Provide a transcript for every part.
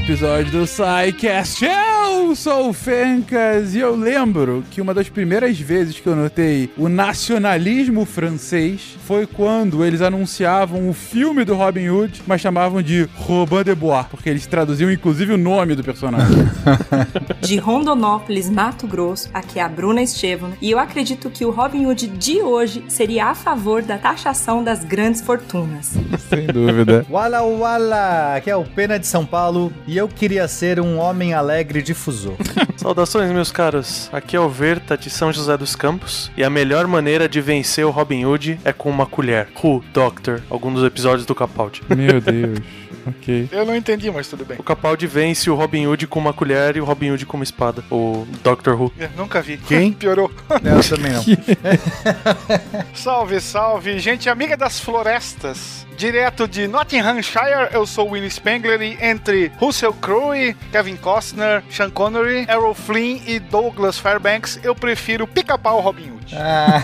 episódio do SciCast. Eu sou o Fencas e eu lembro que uma das primeiras vezes que eu notei o nacionalismo francês foi quando eles anunciavam o filme do Robin Hood, mas chamavam de Robin de Bois, porque eles traduziam inclusive o nome do personagem. De Rondonópolis, Mato Grosso, aqui é a Bruna Estevam, e eu acredito que o Robin Hood de hoje seria a favor da taxação das grandes fortunas. Sem dúvida. Wala Wala, aqui é o Pena de São Paulo e eu queria ser um homem alegre difusor. Saudações, meus caros. Aqui é o Verta de São José dos Campos e a melhor maneira de vencer o Robin Hood é com uma colher. Who, Doctor, algum dos episódios do Capaldi. Meu Deus. Ok. Eu não entendi, mas tudo bem. O Capaldi vence o Robin Hood com uma colher e o Robin Hood com uma espada. O Doctor Who. Eu nunca vi. Quem? Piorou. Não, eu também não. Salve, salve, gente amiga das florestas. Direto de Nottinghamshire, eu sou o Winnie Spengler e entre Russell Crowe, Kevin Costner, Sean Connery, Errol Flynn e Douglas Fairbanks, eu prefiro pica-pau Robin Hood. Ah,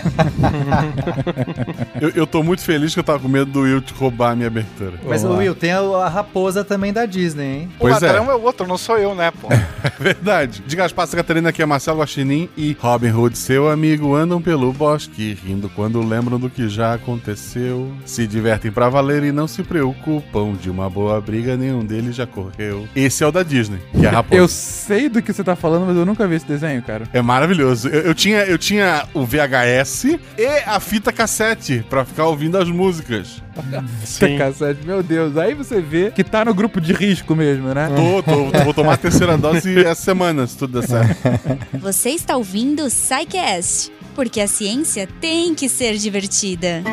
Eu, eu tô muito feliz que eu tava com medo do Will te roubar a minha abertura. mas o. Will, tem a, a raposa também da Disney, hein? O Pois é. ladrão é. o outro, não sou eu, né, pô? É verdade. Diga as passas, Catarina, aqui é Marcelo Guaxinim e Robin Hood, seu amigo, andam pelo bosque, rindo quando lembram do que já aconteceu. Se divertem pra valer e não se preocupam. De uma boa briga, nenhum deles já correu. Esse é o da Disney, que é a raposa. Eu sei do que você tá falando, mas eu nunca vi esse desenho, cara. É maravilhoso. Eu, eu tinha, eu tinha o VHS e a fita cassete pra ficar ouvindo as músicas. Sim. Cassete, meu Deus. Aí você vê que tá no grupo de risco mesmo, né? Tô, tô, vou tomar a terceira dose essa semana, se tudo der certo. Você está ouvindo o porque a ciência tem que ser divertida.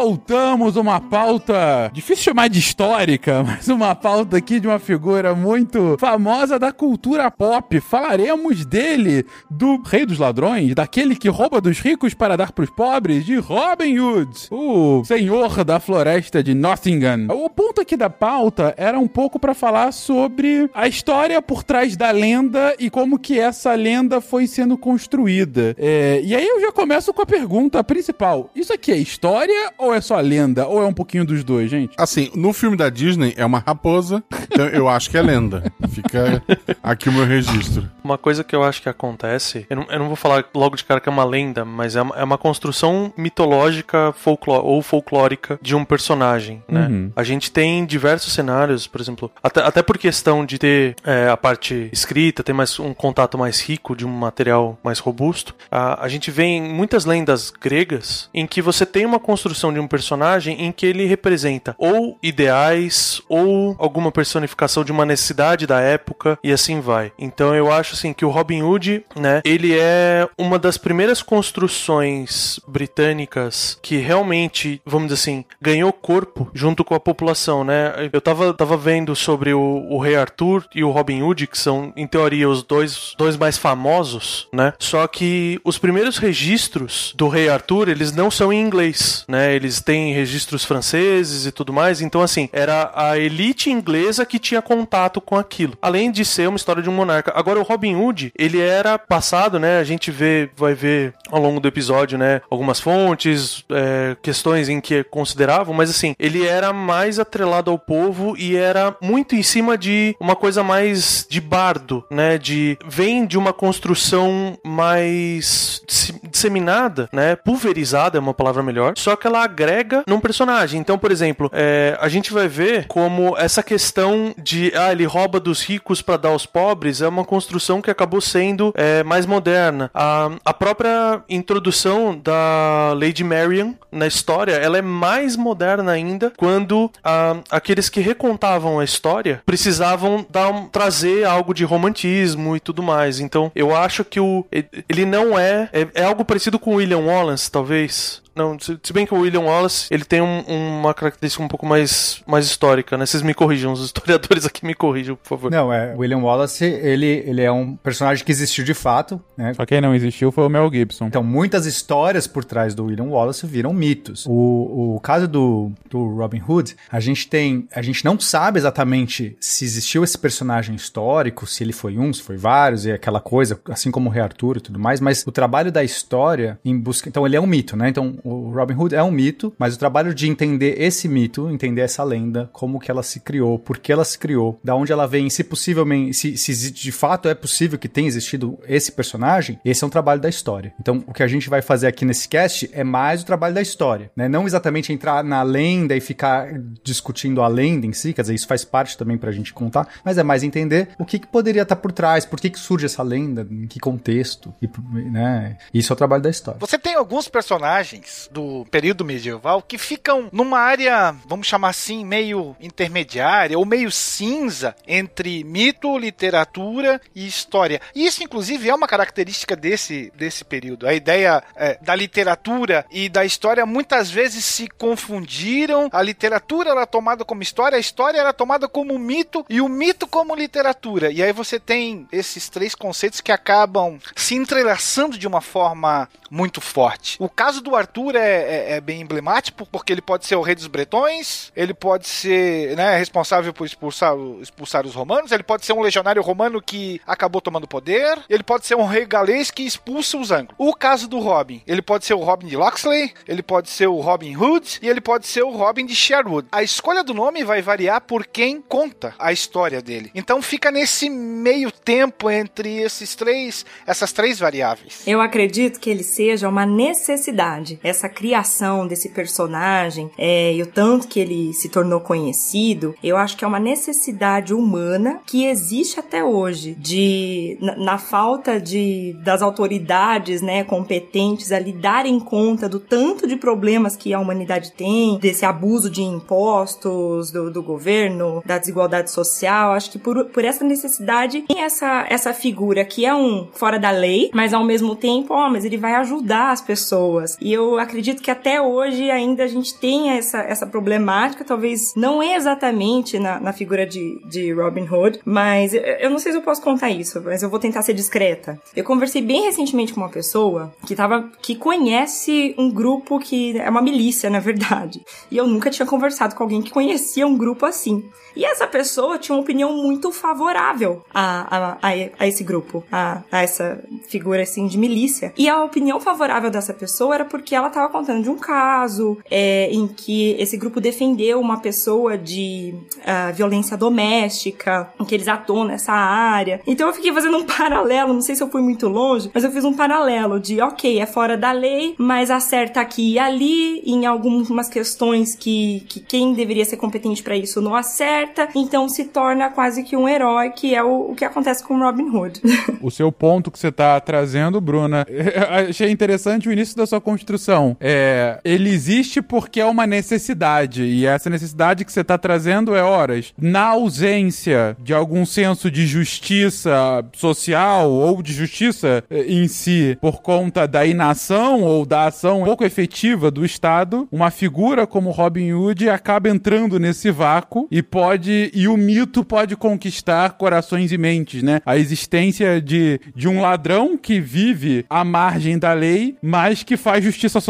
Voltamos uma pauta difícil chamar de histórica, mas uma pauta aqui de uma figura muito famosa da cultura pop. Falaremos dele, do rei dos ladrões, daquele que rouba dos ricos para dar pros pobres, de Robin Hood, o senhor da floresta de Nottingham. O ponto aqui da pauta era um pouco para falar sobre a história por trás da lenda e como que essa lenda foi sendo construída. É, e aí eu já começo com a pergunta principal. Isso aqui é história ou é só lenda? Ou é um pouquinho dos dois, gente? Assim, no filme da Disney é uma raposa, então eu acho que é lenda. Fica aqui o meu registro. Uma coisa que eu acho que acontece, eu não, eu não vou falar logo de cara que é uma lenda, mas é uma, é uma construção mitológica folcló- ou folclórica de um personagem, né? Uhum. A gente tem diversos cenários, por exemplo, até, até por questão de ter é, a parte escrita, ter mais um contato mais rico, de um material mais robusto, a, a gente vê em muitas lendas gregas em que você tem uma construção de um personagem em que ele representa ou ideais ou alguma personificação de uma necessidade da época e assim vai. Então eu acho assim que o Robin Hood, né, ele é uma das primeiras construções britânicas que realmente, vamos dizer assim, ganhou corpo junto com a população, né? Eu tava, tava vendo sobre o, o Rei Arthur e o Robin Hood, que são, em teoria, os dois, dois mais famosos, né? Só que os primeiros registros do Rei Arthur, eles não são em inglês, né? Eles têm registros franceses e tudo mais. Então, assim, era a elite inglesa que tinha contato com aquilo. Além de ser uma história de um monarca. Agora, o Robin Hood, ele era passado, né? A gente vê, vai ver ao longo do episódio, né? Algumas fontes, é, questões em que consideravam, mas assim, ele era mais atrelado ao povo e era muito em cima de uma coisa mais de bardo, né? De vem de uma construção mais disseminada, né? Pulverizada é uma palavra melhor. Só que ela agrega num personagem. Então, por exemplo, é, a gente vai ver como essa questão de ah, ele rouba dos ricos para dar aos pobres é uma construção que acabou sendo é, mais moderna. A, a própria introdução da Lady Marian na história, ela é mais moderna ainda quando ah, aqueles que recontavam a história precisavam dar trazer algo de romantismo e tudo mais. Então, eu acho que o ele não é é, é algo parecido com William Wallace, talvez. Não, se, se bem que o William Wallace, ele tem um- uma característica um pouco mais, mais histórica, né? Vocês me corrijam, os historiadores aqui me corrijam, por favor. Não, é. William Wallace, ele, ele é um personagem que existiu de fato, né? Só quem não existiu foi o Mel Gibson. Então, muitas histórias por trás do William Wallace viram mitos. O, o caso do, do Robin Hood, a gente tem. A gente não sabe exatamente se existiu esse personagem histórico, se ele foi um, se foi vários, e aquela coisa, assim como o Rei Arthur e tudo mais, mas o trabalho da história em busca. Então, ele é um mito, né? Então, o Robin Hood é um mito, mas o trabalho de entender esse mito, entender essa lenda, como que ela se criou, por que ela se criou, da onde ela vem, se possivelmente, se, se de fato é possível que tenha existido esse personagem, esse é um trabalho da história. Então, o que a gente vai fazer aqui nesse cast é mais o trabalho da história, né? Não exatamente entrar na lenda e ficar discutindo a lenda em si, quer dizer, isso faz parte também pra gente contar, mas é mais entender o que, que poderia estar por trás, por que, que surge essa lenda, em que contexto, e, né? Isso é o trabalho da história. Você tem alguns personagens do período medieval que ficam numa área, vamos chamar assim, meio intermediária ou meio cinza entre mito, literatura e história. E isso, inclusive, é uma característica desse, desse período. A ideia é, da literatura e da história muitas vezes se confundiram. A literatura era tomada como história, a história era tomada como mito e o mito como literatura. E aí você tem esses três conceitos que acabam se entrelaçando de uma forma muito forte. O caso do Arthur é, é- é bem emblemático, porque ele pode ser o rei dos bretões, ele pode ser né, responsável por expulsar, expulsar os romanos, ele pode ser um legionário romano que acabou tomando poder, ele pode ser um rei galês que expulsa os anglos. O caso do Robin, ele pode ser o Robin de Locksley, ele pode ser o Robin Hood e ele pode ser o Robin de Sherwood. A escolha do nome vai variar por quem conta a história dele. Então fica nesse meio tempo entre esses três, essas três variáveis. Eu acredito que ele seja uma necessidade. Essa criação desse personagem é, e o tanto que ele se tornou conhecido, eu acho que é uma necessidade humana que existe até hoje. De na, na falta de das autoridades, né, competentes a lidarem conta do tanto de problemas que a humanidade tem, desse abuso de impostos do, do governo, da desigualdade social. Acho que por, por essa necessidade tem essa, essa figura que é um fora da lei, mas ao mesmo tempo, ó, mas ele vai ajudar as pessoas. E eu acredito que até hoje ainda a gente tem essa, essa problemática, talvez não é exatamente na, na figura de, de Robin Hood, mas eu, eu não sei se eu posso contar isso, mas eu vou tentar ser discreta. Eu conversei bem recentemente com uma pessoa que tava, que conhece um grupo que é uma milícia, na verdade. E eu nunca tinha conversado com alguém que conhecia um grupo assim. E essa pessoa tinha uma opinião muito favorável a, a, a, a esse grupo, a, a essa figura assim de milícia. E a opinião favorável dessa pessoa era porque ela estava contando de um caso é, em que esse grupo defendeu uma pessoa de ah, violência doméstica, em que eles atuam nessa área. Então eu fiquei fazendo um paralelo, não sei se eu fui muito longe, mas eu fiz um paralelo de, ok, é fora da lei, mas acerta aqui e ali, em algumas questões que, que quem deveria ser competente para isso não acerta, então se torna quase que um herói, que é o, o que acontece com Robin Hood. O seu ponto que você tá trazendo, Bruna, achei interessante o início da sua construção. É, ele existe porque é uma necessidade, e essa necessidade que você tá trazendo é horas. Na ausência de algum senso de justiça social ou de justiça eh, em si, por conta da inação ou da ação pouco efetiva do Estado, uma figura como Robin Hood acaba entrando nesse vácuo e pode e o mito pode conquistar corações e mentes, né? A existência de, de um ladrão que vive à margem da lei, mas que faz justiça social,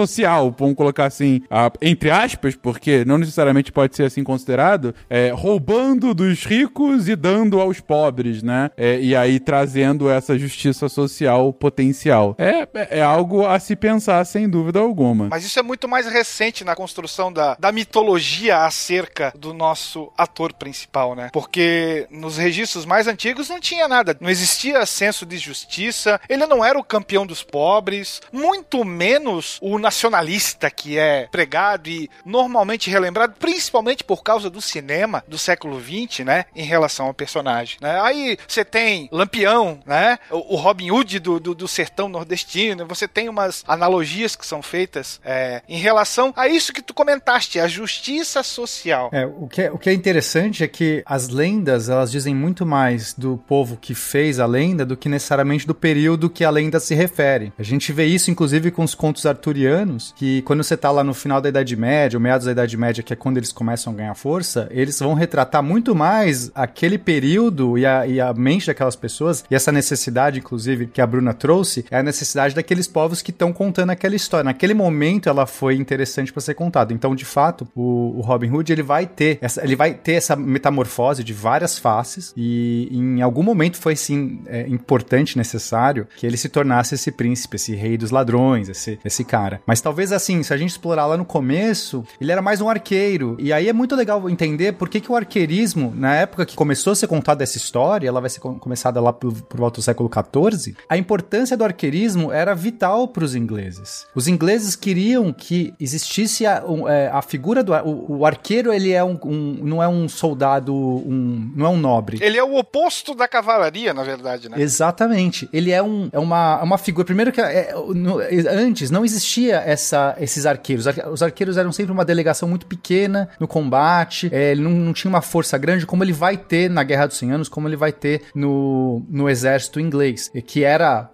vamos colocar assim, ah, entre aspas, porque não necessariamente pode ser assim considerado, é, roubando dos ricos e dando aos pobres, né? É, e aí trazendo essa justiça social potencial. É, é é algo a se pensar, sem dúvida alguma. Mas isso é muito mais recente na construção da, da mitologia acerca do nosso ator principal, né? Porque nos registros mais antigos não tinha nada. Não existia senso de justiça. Ele não era o campeão dos pobres. Muito menos o nacionalista que é pregado e normalmente relembrado, principalmente por causa do cinema do século XX, né? Em relação ao personagem. Né? Aí você tem Lampião, né? O, o Robin Hood do, do, do sertão nordestino. Você tem umas analogias que são feitas é, em relação a isso que tu comentaste, a justiça social. É, o que, é, o que é interessante é que as lendas, elas dizem muito mais do povo que fez a lenda do que necessariamente do período que a lenda se refere. A gente vê isso, inclusive, com os contos arturianos, anos, que quando você tá lá no final da Idade Média, ou meados da Idade Média, que é quando eles começam a ganhar força, eles vão retratar muito mais aquele período e a, e a mente daquelas pessoas, e essa necessidade, inclusive, que a Bruna trouxe, é a necessidade daqueles povos que estão contando aquela história. Naquele momento ela foi interessante para ser contada. Então, de fato, o, o, Robin Hood ele vai ter essa, ele vai ter essa metamorfose de várias faces e em algum momento foi sim é, importante, necessário que ele se tornasse esse príncipe, esse rei dos ladrões, esse, esse cara. Mas talvez assim, se a gente explorar lá no começo, ele era mais um arqueiro. E aí é muito legal entender por que, que o arqueirismo, na época que começou a ser contada essa história, ela vai ser começada lá por, por volta do século XIV, a importância do arqueirismo era vital para os ingleses. Os ingleses queriam que existisse a, é, a figura do o, o, arqueiro, ele é um, um, não é um soldado, um, não é um nobre. Ele é o oposto da cavalaria, na verdade, né? Exatamente. Ele é, um, é uma, é uma figura. Primeiro que é, no, antes não existia essa, esses arqueiros. Os arqueiros eram sempre uma delegação muito pequena no combate. É, ele não, não tinha uma força grande como ele vai ter na Guerra dos 100 Anos, como ele vai ter no, no exército inglês, que era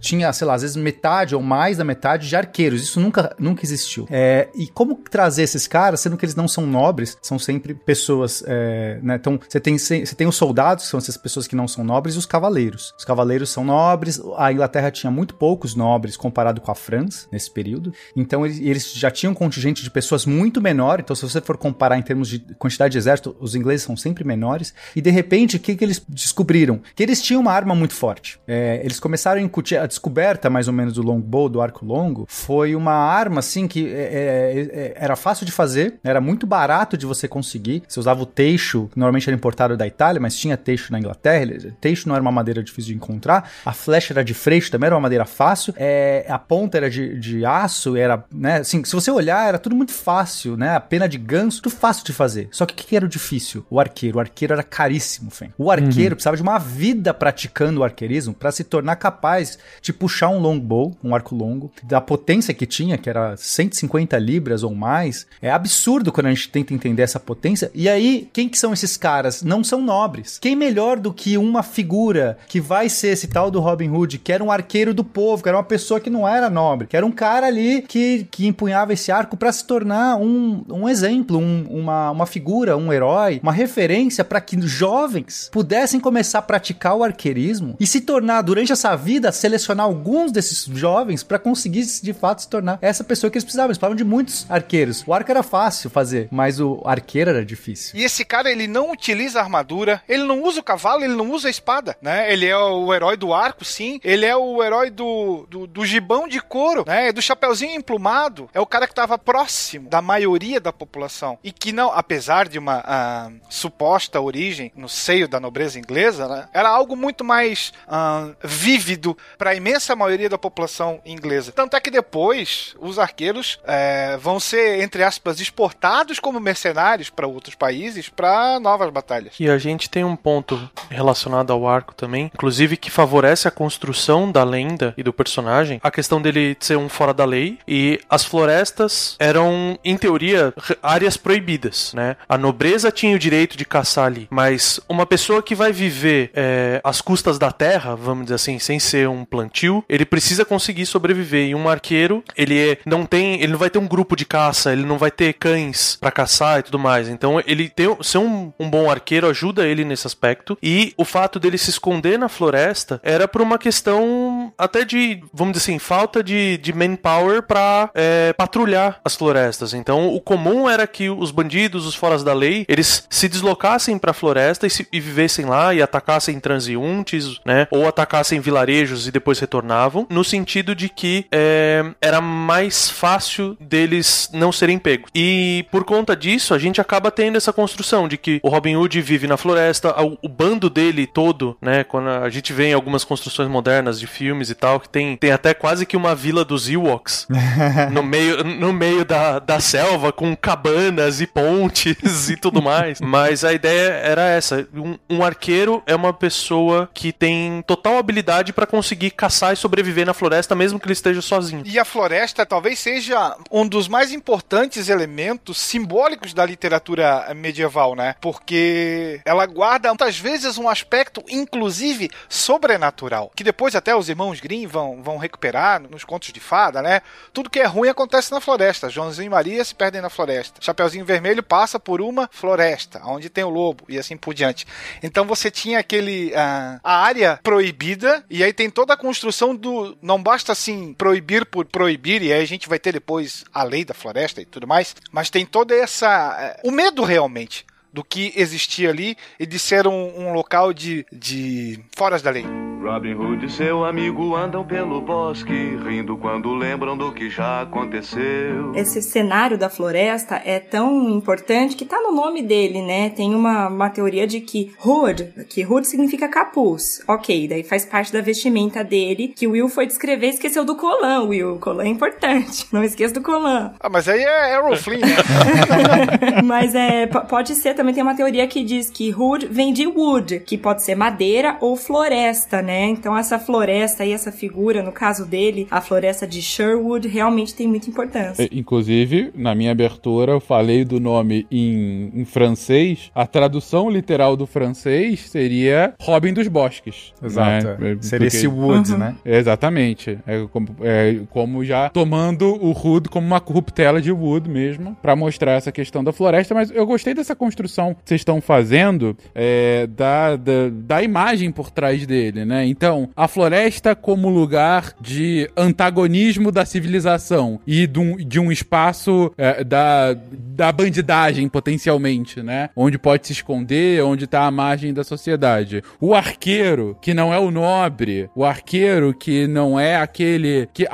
tinha, sei lá, às vezes metade ou mais da metade de arqueiros. Isso nunca, nunca existiu. É, e como trazer esses caras, sendo que eles não são nobres, são sempre pessoas, é, né? Então, você tem, você tem os soldados, que são essas pessoas que não são nobres, e os cavaleiros. Os cavaleiros são nobres, a Inglaterra tinha muito poucos nobres comparado com a França nesse período, então eles, já tinham um contingente de pessoas muito menor, então se você for comparar em termos de quantidade de exército, os ingleses são sempre menores, e de repente, o que, que eles descobriram? Que eles tinham uma arma muito forte. É, eles começaram a incutir, a descoberta mais ou menos do longbow, do arco longo, foi uma arma assim que é, é, é era fácil de fazer, era muito barato de você conseguir. Você usava o teixo, que normalmente era importado da Itália, mas tinha teixo na Inglaterra. Teixo não era uma madeira difícil de encontrar. A flecha era de freixo, também era uma madeira fácil. É, a ponta era de, de aço, era, né? Assim, se você olhar, era tudo muito fácil, né? A pena de ganso, tudo fácil de fazer. Só que o que era o difícil? O arqueiro. O arqueiro era caríssimo, Fen. O arqueiro uhum. precisava de uma vida praticando o arqueirismo para se tornar capaz de puxar um longbow, um arco longo, da potência que tinha, que era 150 libras ou mais. É absurdo quando a gente tenta entender essa potência. E aí, quem que são esses caras? Não são nobres. Quem melhor do que uma figura que vai ser esse tal do Robin Hood, que era um arqueiro do povo, que era uma pessoa que não era nobre, que era um cara ali que, que empunhava esse arco para se tornar um, um exemplo, um, uma, uma figura, um herói, uma referência para que jovens pudessem começar a praticar o arqueirismo e se tornar, durante essa vida, selecionar alguns desses jovens para conseguir de fato se tornar essa pessoa que eles precisavam. Eles precisavam de muitos arqueiros. O arco era fácil fazer, mas o arqueiro era difícil. E esse cara, ele não utiliza armadura, ele não usa o cavalo, ele não usa a espada, né? Ele é o herói do arco, sim. Ele é o herói do, do, do gibão de couro, né? Do chapeuzinho emplumado. É o cara que estava próximo da maioria da população. E que não, apesar de uma uh, suposta origem no seio da nobreza inglesa, né? Era algo muito mais uh, vívido para a imensa maioria da população inglesa. Tanto é que depois os arqueiros é, vão ser, entre aspas, exportados como mercenários para outros países para novas batalhas. E a gente tem um ponto relacionado ao arco também, inclusive que favorece a construção da lenda e do personagem, a questão dele ser um fora da lei e as florestas eram, em teoria, áreas proibidas, né? A nobreza tinha o direito de caçar ali, mas uma pessoa que vai viver é, às custas da terra, vamos dizer assim, sem ser um plantio, ele precisa conseguir sobreviver. E um arqueiro, ele é, não tem, ele não vai ter um grupo de caça, ele não vai ter cães para caçar e tudo mais. Então ele ter, ser um, um bom arqueiro ajuda ele nesse aspecto. E o fato dele se esconder na floresta era por uma questão até de, vamos dizer assim, falta de, de manpower pra é, patrulhar as florestas. Então o comum era que os bandidos, os foras da lei, eles se deslocassem pra floresta e, se, e vivessem lá e atacassem transeuntes, né? Ou atacassem vilarejos e depois retornavam, no sentido de que é, era mais fácil deles não serem pegos. E por conta disso, a gente acaba tendo essa construção de que o Robin Hood vive na floresta, o, o bando dele todo, né? Quando a gente vê em algumas construções modernas de filmes e tal, que tem, tem até quase que uma vila dos Ewoks no meio, no meio da, da selva, com cabanas e pontes e tudo mais. Mas a ideia era essa: um, um arqueiro é uma pessoa que tem total habilidade para conseguir caçar e sobreviver na floresta, mesmo que ele esteja sozinho. E a floresta talvez seja um dos mais importantes elementos simbólicos da literatura medieval, né? Porque ela guarda muitas vezes um aspecto, inclusive, sobrenatural, que depois até os irmãos Grimm vão, vão recuperar nos contos de fada, né? Tudo que é ruim acontece na floresta. Joãozinho e Maria se perdem na floresta. Chapeuzinho Vermelho passa por uma floresta, onde tem o lobo e assim por diante. Então você tinha aquele uh, a área proibida e aí tem toda a construção do não basta assim proibir por proibir e aí a gente vai ter depois a lei da floresta e tudo mais, mas tem toda essa uh, o medo realmente do que existia ali e de ser um, um local de, de foras da lei. Robin Hood e seu amigo andam pelo bosque, rindo quando lembram do que já aconteceu. Esse cenário da floresta é tão importante que tá no nome dele, né? Tem uma, uma teoria de que Hood, que Hood significa capuz. Ok, daí faz parte da vestimenta dele, que o Will foi descrever e esqueceu do colã, Will. O colã é importante. Não esqueça do colã. Ah, mas aí é Errol Flynn, né? mas é, pode ser, também tem uma teoria que diz que Hood vem de wood, que pode ser madeira ou floresta, né? Né? Então essa floresta e essa figura, no caso dele, a floresta de Sherwood, realmente tem muita importância. Inclusive, na minha abertura, eu falei do nome em, em francês. A tradução literal do francês seria Robin dos Bosques. Exato. Né? É, seria esse Wood, uhum. né? Exatamente. É como, é como, já tomando o Hood como uma corruptela de Wood mesmo, para mostrar essa questão da floresta. Mas eu gostei dessa construção que vocês estão fazendo é, da, da, da imagem por trás dele, né? Né? Então, a floresta como lugar de antagonismo da civilização e de um, de um espaço é, da, da bandidagem, potencialmente, né? Onde pode se esconder, onde está a margem da sociedade. O arqueiro, que não é o nobre, o arqueiro que não é aquele que,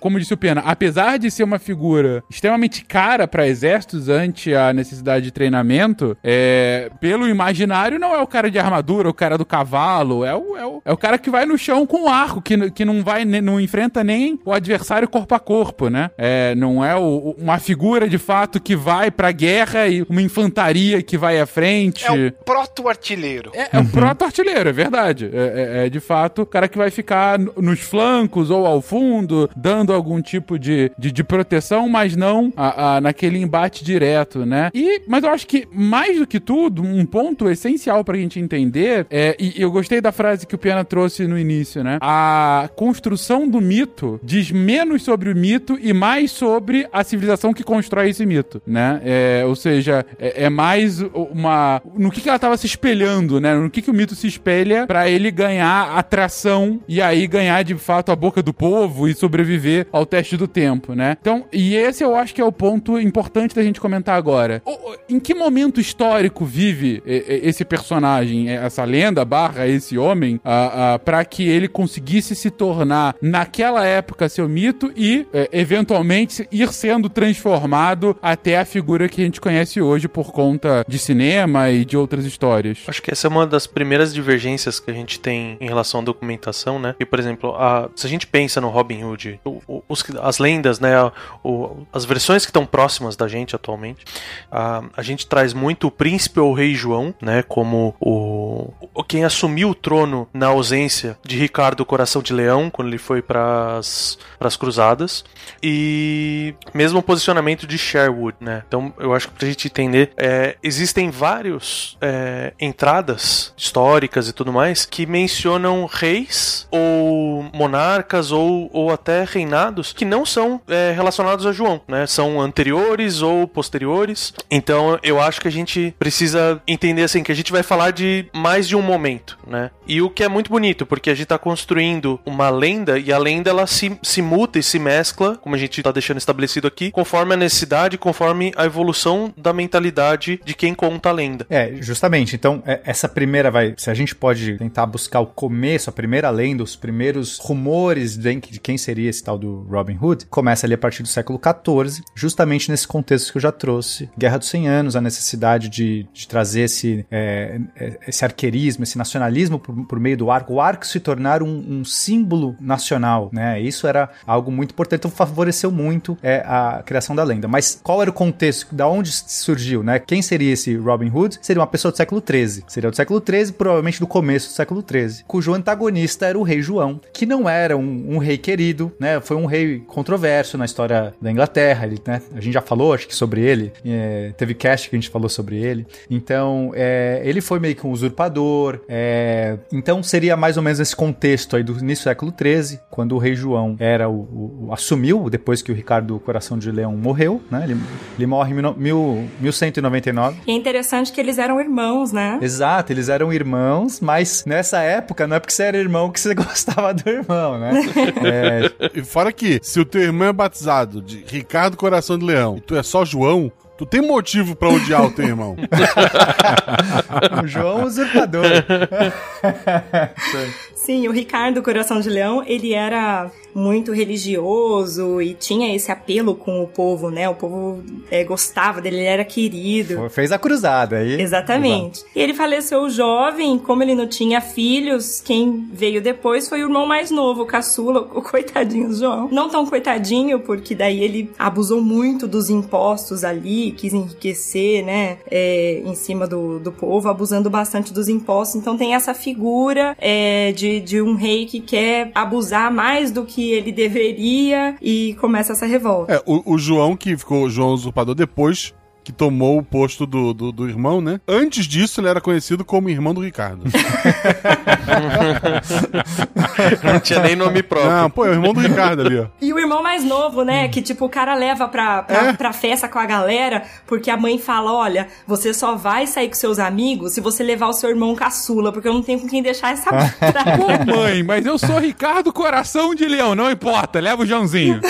como disse o Pena, apesar de ser uma figura extremamente cara para exércitos ante a necessidade de treinamento, é, pelo imaginário não é o cara de armadura, o cara do cavalo, é o, é o, é o cara cara que vai no chão com o arco, que, que não vai, não enfrenta nem o adversário corpo a corpo, né? É, não é o, uma figura de fato que vai pra guerra e uma infantaria que vai à frente. É o proto-artilheiro. É, é uhum. o proto-artilheiro, é verdade. É, é, é, de fato o cara que vai ficar nos flancos ou ao fundo, dando algum tipo de, de, de proteção, mas não a, a, naquele embate direto, né? E, mas eu acho que mais do que tudo, um ponto essencial pra gente entender é, e eu gostei da frase que o Piana trouxe trouxe no início, né? A construção do mito diz menos sobre o mito e mais sobre a civilização que constrói esse mito, né? É, ou seja, é, é, mais uma. No que, que ela estava se espelhando, né? No que, que o mito se espelha para ele ganhar atração e aí ganhar de fato a boca do povo e sobreviver ao teste do tempo, né? Então, e esse eu acho que é o ponto importante da gente comentar agora. Em que momento histórico vive esse personagem, essa lenda barra esse homem? A, para que ele conseguisse se tornar, naquela época, seu mito e, é, eventualmente, ir sendo transformado até a figura que a gente conhece hoje por conta de cinema e de outras histórias. Acho que essa é uma das primeiras divergências que a gente tem em relação à documentação, né? E, por exemplo, a, se a gente pensa no Robin Hood, o, os, as lendas, né? O, as versões que estão próximas da gente atualmente, a, a gente traz muito o príncipe ou o rei João, né? Como o, o quem assumiu o trono na ausência ausência de Ricardo Coração de Leão, quando ele foi para as cruzadas, e mesmo o posicionamento de Sherwood, né? Então eu acho que pra gente entender, é, existem vários é, entradas históricas e tudo mais que mencionam reis ou monarcas ou, ou até reinados que não são é, relacionados a João, né? São anteriores ou posteriores. Então eu acho que a gente precisa entender assim que a gente vai falar de mais de um momento, né? E o que é muito bonito bonito, porque a gente tá construindo uma lenda e a lenda ela se, se muta e se mescla, como a gente tá deixando estabelecido aqui, conforme a necessidade, conforme a evolução da mentalidade de quem conta a lenda. É, justamente. Então, é, essa primeira vai. Se a gente pode tentar buscar o começo, a primeira lenda, os primeiros rumores de quem seria esse tal do Robin Hood, começa ali a partir do século XIV, justamente nesse contexto que eu já trouxe. Guerra dos 100 Anos, a necessidade de, de trazer esse, é, é esse arqueirismo, esse nacionalismo por, por meio do arco o arco se tornar um, um, símbolo nacional, né? Isso era algo muito importante, então favoreceu muito é, a criação da lenda. Mas qual era o contexto da onde surgiu, né? Quem seria esse Robin Hood? Seria uma pessoa do século XIII. Seria do século XIII, provavelmente do começo do século XIII, cujo antagonista era o rei João, que não era um, um rei querido, né? Foi um rei controverso na história da Inglaterra. Ele, né? A gente já falou, acho que sobre ele. É, teve cast que a gente falou sobre ele. Então, é, ele foi meio que um usurpador. É, então, seria mais ou menos esse contexto aí do início do século XIII, quando o rei João era o, o, o assumiu depois que o Ricardo Coração de Leão morreu, né? Ele, ele morre em mil, mil, 1199. E é interessante que eles eram irmãos, né? Exato, eles eram irmãos, mas nessa época não é porque você era irmão que você gostava do irmão, né? é... E fora que, se o teu irmão é batizado de Ricardo Coração de Leão e tu é só João, Tu tem motivo pra odiar o teu irmão. o João usurpador. Sim, o Ricardo Coração de Leão, ele era muito religioso e tinha esse apelo com o povo, né? O povo é, gostava dele, ele era querido. Fez a cruzada aí. Exatamente. E ele faleceu jovem, como ele não tinha filhos, quem veio depois foi o irmão mais novo, o caçula, o coitadinho João. Não tão coitadinho, porque daí ele abusou muito dos impostos ali, quis enriquecer, né? É, em cima do, do povo, abusando bastante dos impostos. Então tem essa figura é, de, de um rei que quer abusar mais do que ele deveria e começa essa revolta. É, o, o João, que ficou João Usurpador, depois que tomou o posto do, do, do, irmão, né? Antes disso, ele era conhecido como irmão do Ricardo. Não tinha nem nome próprio. Não, pô, é o irmão do Ricardo ali, ó. E o irmão mais novo, né? Que tipo, o cara leva pra, pra, é? pra festa com a galera, porque a mãe fala: olha, você só vai sair com seus amigos se você levar o seu irmão caçula, porque eu não tenho com quem deixar essa. Pô, mãe, mas eu sou Ricardo Coração de Leão, não importa, leva o Joãozinho.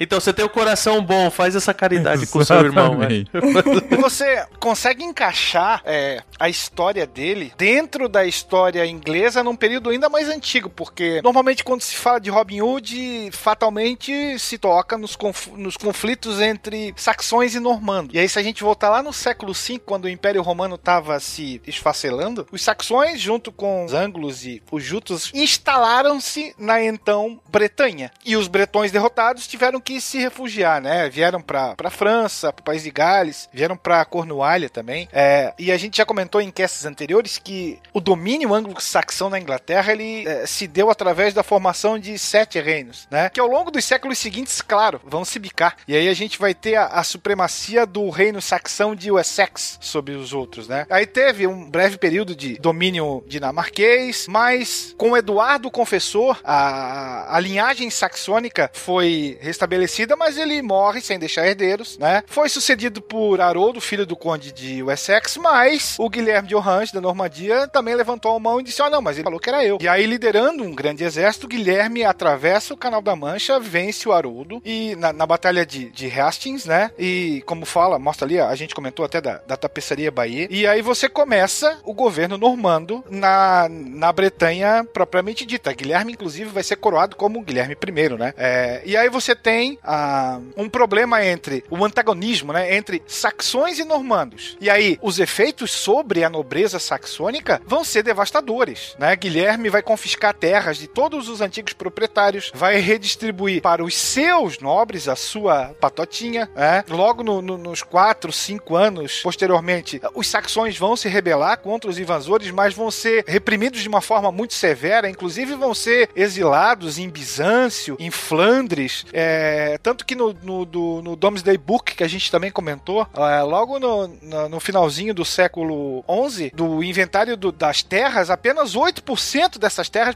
então você tem o coração bom, faz essa caridade com o seu irmão, né? E você consegue encaixar é, a história dele dentro da história inglesa num período ainda mais antigo, porque normalmente quando se fala de Robin Hood, fatalmente se toca nos, conf nos conflitos entre saxões e normandos. E aí, se a gente voltar lá no século V, quando o Império Romano estava se esfacelando, os saxões, junto com os anglos e os jutos, instalaram-se na então Bretanha. E os bretões derrotados tiveram que se refugiar, né? Vieram para França, para o país de Gales, vieram para Cornualha também. É, e a gente já comentou em castes anteriores que o domínio anglo-saxão na Inglaterra ele é, se deu através da formação de sete reinos, né? Que ao longo dos séculos seguintes, claro, vão se bicar. E aí a gente vai ter a, a supremacia do reino saxão de Wessex sobre os outros, né? Aí teve um breve período de domínio dinamarquês, mas com Eduardo Confessor, a, a linhagem saxônica foi restabelecida, mas ele morre sem deixar herdeiros, né? Foi sucedido por Haroldo, filho do conde de Wessex, mas o Guilherme de Orange, da Normandia, também levantou a mão e disse, ó, oh, não, mas ele falou que era eu. E aí, liderando um grande exército, Guilherme atravessa o Canal da Mancha, vence o Haroldo, e na, na batalha de, de Hastings, né, e como fala, mostra ali, a gente comentou até da, da tapeçaria Bahia, e aí você começa o governo normando na, na Bretanha propriamente dita. Guilherme, inclusive, vai ser coroado como Guilherme I, né, é, e aí você tem ah, um problema entre o antagonismo, né, entre saxões e normandos. E aí, os efeitos sobre a nobreza saxônica vão ser devastadores, né? Guilherme vai confiscar terras de todos os antigos proprietários, vai redistribuir para os seus nobres a sua patotinha, né? Logo no, no, nos quatro, cinco anos posteriormente, os saxões vão se rebelar contra os invasores, mas vão ser reprimidos de uma forma muito severa, inclusive vão ser exilados em Bizâncio, em Flandres, é, tanto que no, no, do, no Domesday Book, que a gente também comentou, é, logo no, no, no, finalzinho do século XI, do inventário do, das terras, apenas 8% dessas terras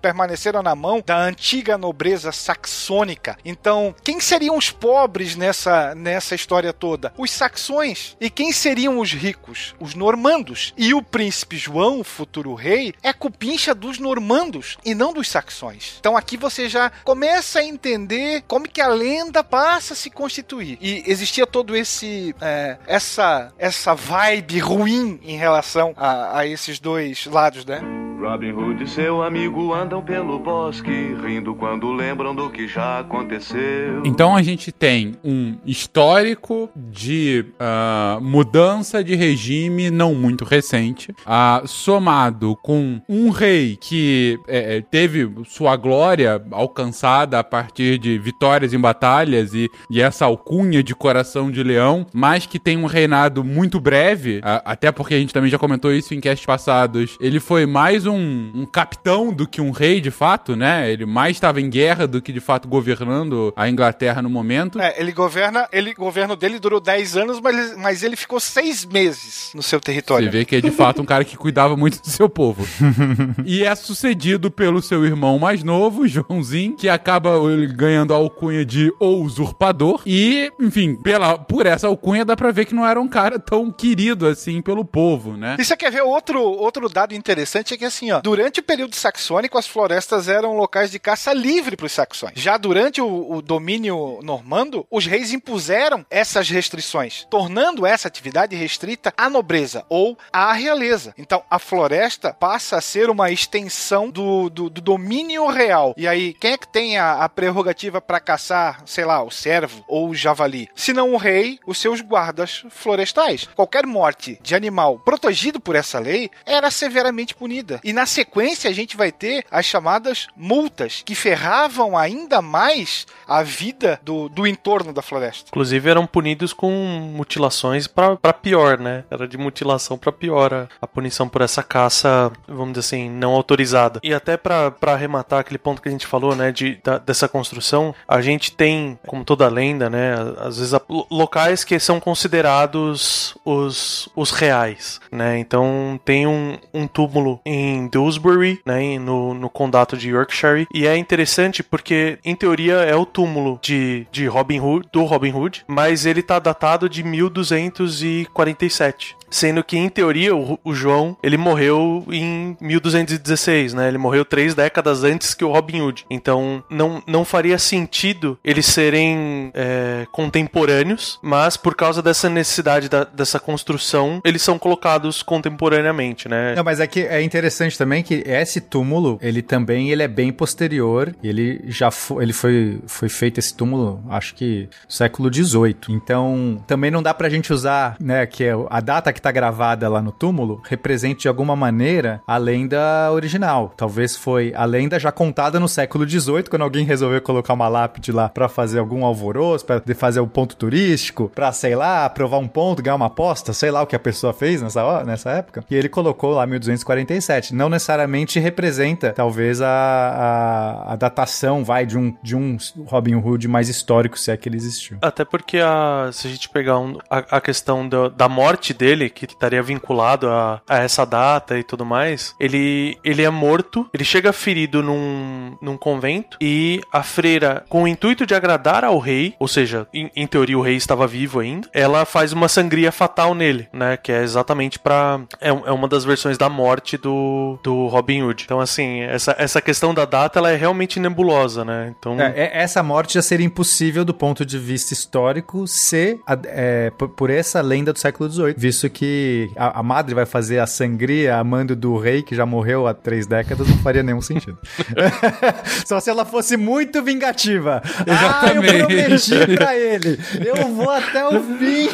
permaneceram na mão da antiga nobreza saxônica. Então, quem seriam os pobres nessa, nessa história toda? Os saxões. E quem seriam os ricos? Os normandos. E o príncipe João, o futuro rei, é cupincha dos normandos e não dos saxões. Então aqui você já começa a entender como que a lenda passa a se constituir. E existia todo esse esse é, essa essa vibe ruim em relação a, a esses dois lados, né? Robin Hood e seu amigo andam pelo bosque, rindo quando lembram do que já aconteceu. Então a gente tem um histórico de uh, mudança de regime não muito recente, uh, somado com um rei que é, teve sua glória alcançada a partir de vitórias em batalhas e, e essa alcunha de coração de leão, mas que tem um reinado muito breve, uh, até porque a gente também já comentou isso em casts passados. Ele foi mais um, um capitão do que um rei, de fato, né? Ele mais estava em guerra do que de fato governando a Inglaterra no momento. É, ele governa, ele, o governo dele durou 10 anos, mas, mas ele ficou seis meses no seu território. Você vê que é de fato um cara que cuidava muito do seu povo. e é sucedido pelo seu irmão mais novo, Joãozinho, que acaba ganhando a alcunha de o usurpador. E, enfim, pela, por essa alcunha dá pra ver que não era um cara tão querido assim pelo povo, né? E você quer ver outro, outro dado interessante? É que assim, ó, durante o período saxônico, as florestas eram locais de caça livre para os saxões. Já durante o, o domínio normando, os reis impuseram essas restrições, tornando essa atividade restrita à nobreza ou à realeza. Então, a floresta passa a ser uma extensão do, do, do domínio real. E aí, quem é que tem a, a prerrogativa para caçar, sei lá, o servo ou o javali? Se não o rei, os seus guardas florestais. Qualquer morte de animal protegido por essa lei era severamente punida. E na sequência, a gente vai ter as chamadas multas, que ferravam ainda mais a vida do, do entorno da floresta. Inclusive eram punidos com mutilações para pior, né? Era de mutilação para pior a, a, punição por essa caça, vamos dizer assim, não autorizada. E até para arrematar aquele ponto que a gente falou, né, de, da, dessa construção, a gente tem, como toda lenda, né, às vezes a, locais que são considerados os, os reais, né? Então tem um, um túmulo em Dewsbury, né, no, no condado de Yorkshire, e é interessante porque, em teoria, é o túmulo de, de Robin Hood, do Robin Hood, mas ele tá datado de 1247. Sendo que, em teoria, o, o, João, ele morreu em 1216, né? Ele morreu três décadas antes que o Robin Hood. Então, não, não faria sentido eles serem é, contemporâneos, mas por causa dessa necessidade da, dessa construção, eles são colocados contemporaneamente, né? Não, mas é que é interessante também que esse túmulo, ele também ele é bem posterior. Ele já foi, ele foi, foi feito esse túmulo, acho que século XVIII. Então, também não dá pra gente usar, né, que é a data que tá gravada lá no túmulo represente de alguma maneira a lenda original. Talvez foi a lenda já contada no século XVIII, quando alguém resolveu colocar uma lápide lá para fazer algum alvoroço, para fazer um ponto turístico, para sei lá, provar um ponto, ganhar uma aposta, sei lá o que a pessoa fez nessa, nessa época. E ele colocou lá 1247. Não necessariamente representa, talvez, a, a, a datação, vai, de um, de um Robin Hood mais histórico, se é que ele existiu. Até porque a, se a gente pegar um, a, a questão do, da morte dele, que estaria vinculado a, a, essa data e tudo mais, ele, ele é morto, ele chega ferido num, num convento e a freira, com o intuito de agradar ao rei, ou seja, em, em teoria o rei estava vivo ainda, ela faz uma sangria fatal nele, né? Que é exatamente para é, é uma das versões da morte do, do Robin Hood. Então, assim, essa, essa questão da data ela é realmente nebulosa, né? Então. É, é essa morte já seria impossível do ponto de vista histórico ser é, por, por essa lenda do século XVIII, visto que a, a, madre vai fazer a sangria amando do rei que já morreu há três décadas, não faria nenhum sentido. Só se ela fosse muito vingativa. Exatamente. Ah, eu prometi pra ele. Eu vou até o fim.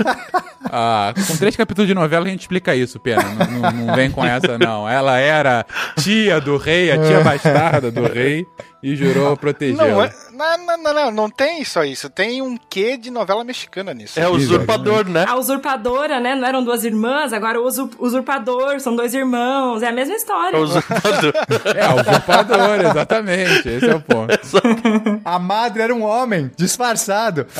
ah, com três capítulos de novela a gente explica isso, Pena. Não, não, não vem com essa, não. Ela era tia do rei, a tia bastarda do rei e jurou proteger. Não, é, não, não, não, não, tem só isso. Tem um quê de novela mexicana nisso. É o usurpador, né? A usurpadora, né? Não eram duas irmãs, agora o usurpador, são dois irmãos. É a mesma história. É o usurpador. é, o usurpador, exatamente. Esse é o ponto. a madre era um homem disfarçado.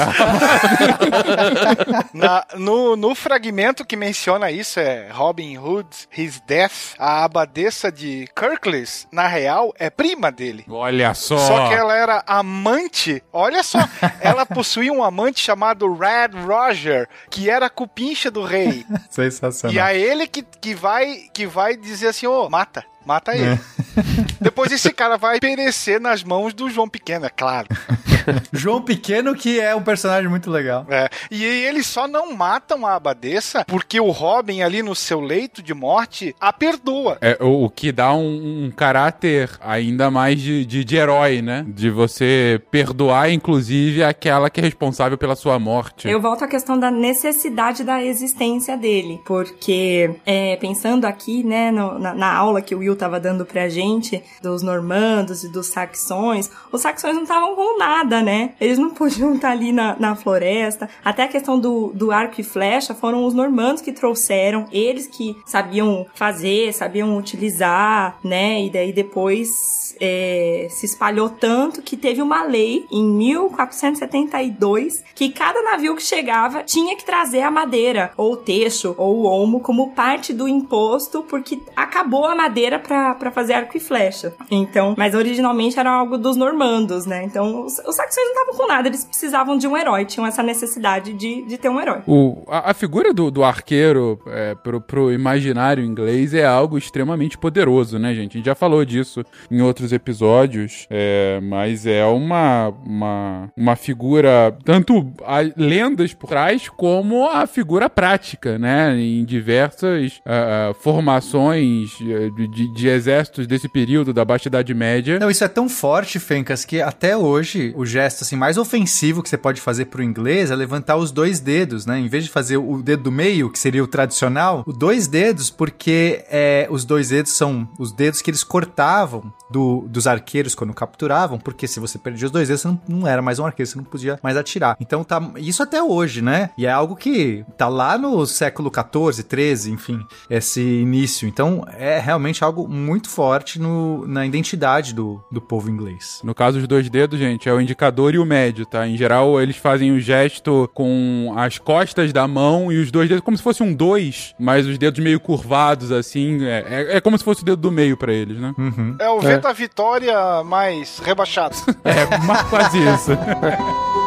Na, no, no fragmento que menciona isso, é Robin Hood, His Death, a abadesa de Kirklees, na real, é prima dele. Olha só. Só que ela era amante. Olha só. ela possuía um amante chamado Red Roger, que era a cupincha do rei. Sensacional. E é ele que, que, vai, que vai dizer assim: ô, oh, mata. Mata ele. Depois esse cara vai perecer nas mãos do João Pequeno, é claro. João Pequeno, que é um personagem muito legal. É. E eles só não matam a abadesa porque o Robin ali no seu leito de morte a perdoa. É, o, o que dá um, um caráter ainda mais de, de, de herói, né? De você perdoar, inclusive, aquela que é responsável pela sua morte. Eu volto à questão da necessidade da existência dele, porque é, pensando aqui, né, no- na, na aula que o Will tava dando pra gente, dos normandos e dos saxões, os saxões não estavam com nada, né? Eles não podiam estar ali na, na floresta. Até a questão do, do arco e flecha foram os normandos que trouxeram, eles que sabiam fazer, sabiam utilizar, né? E daí depois é, se espalhou tanto que teve uma lei em 1472 que cada navio que chegava tinha que trazer a madeira, ou o teixo, ou o olmo como parte do imposto, porque acabou a madeira pra fazer arco e flecha. Então, mas originalmente era algo dos normandos, né? Então, os, os saxões não estavam com nada, eles precisavam de um herói, tinham essa necessidade de, de ter um herói. O, a, a figura do, do arqueiro é, pro, pro imaginário inglês é algo extremamente poderoso, né, gente? A gente já falou disso em outros episódios, é, mas é uma, uma, uma figura, tanto lendas por trás, como a figura prática, né? Em diversas ah, ah, formações eh, de, de- de exércitos desse período da Baixa Idade Média. Não, isso é tão forte, Fencas, que até hoje o gesto assim mais ofensivo que você pode fazer pro inglês é levantar os dois dedos, né? Em vez de fazer o dedo do meio, que seria o tradicional, os dois dedos, porque é, os dois dedos são os dedos que eles cortavam do- dos arqueiros quando capturavam, porque se você perdia os dois dedos, você não, não era mais um arqueiro, você não podia mais atirar. Então tá isso até hoje, né? E é algo que tá lá no século 14, 13, enfim, esse início. Então é realmente algo muito forte no- na identidade do, do povo inglês. No caso, os dois dedos, gente, é o indicador e o médio, tá? Em geral, eles fazem o gesto com as costas da mão e os dois dedos como se fosse um dois, mas os dedos meio curvados, assim. É, é- é como se fosse o dedo do meio pra eles, né? É o V da Vitória mais rebaixado. É, quase isso.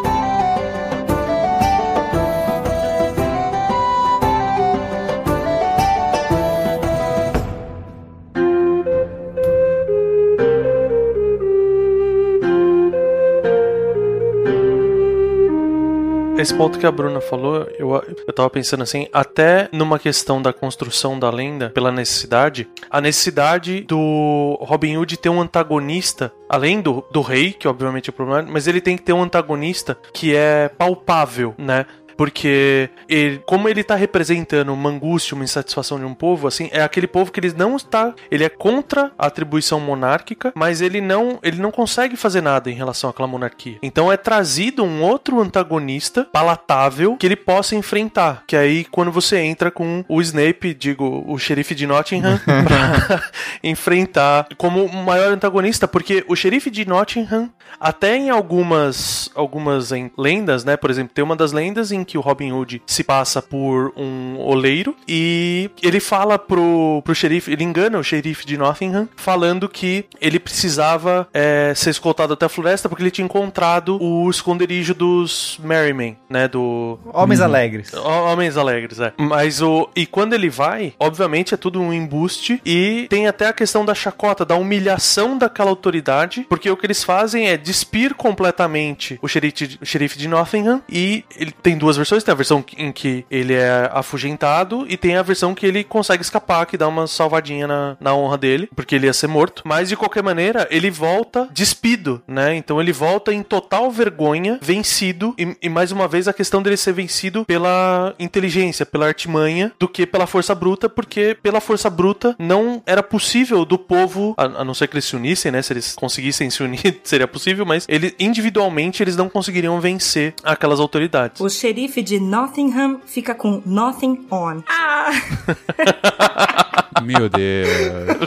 Esse ponto que a Bruna falou, eu, eu tava pensando assim, até numa questão da construção da lenda, pela necessidade, a necessidade do Robin Hood ter um antagonista, além do, do rei, que obviamente é problemático, mas ele tem que ter um antagonista que é palpável, né? Porque ele- como ele tá representando uma angústia, uma insatisfação de um povo, assim, é aquele povo que ele não está, ele é contra a atribuição monárquica, mas ele não, ele não consegue fazer nada em relação àquela monarquia. Então é trazido um outro antagonista palatável que ele possa enfrentar, que aí quando você entra com o Snape, digo, o xerife de Nottingham, pra enfrentar como o maior antagonista, porque o xerife de Nottingham, até em algumas algumas lendas, né, por exemplo, tem uma das lendas em que o Robin Hood se passa por um oleiro e ele fala pro, pro xerife, ele engana o xerife de Nottingham, falando que ele precisava é, ser escoltado até a floresta porque ele tinha encontrado o esconderijo dos Merrymen, né, do... Homens alegres. Homens alegres, é. Mas o. E quando ele vai, obviamente é tudo um embuste. E tem até a questão da chacota, da humilhação daquela autoridade. Porque o que eles fazem é despir completamente o xerife, o xerife de Nottingham. E ele tem duas versões: tem a versão em que ele é afugentado. E tem a versão que ele consegue escapar, que dá uma salvadinha na, na honra dele. Porque ele ia ser morto. Mas de qualquer maneira, ele volta despido, né? Então ele volta em total vergonha, vencido. E, e mais uma vez a questão dele ser vencido pela inteligência, pela artimanha, do que pela força bruta, porque pela força bruta não era possível do povo, a, a não ser que eles se unissem, né? Se eles conseguissem se unir, seria possível, mas ele, individualmente eles não conseguiriam vencer aquelas autoridades. O xerife de Nottingham fica com nothing on. Ah! Meu Deus.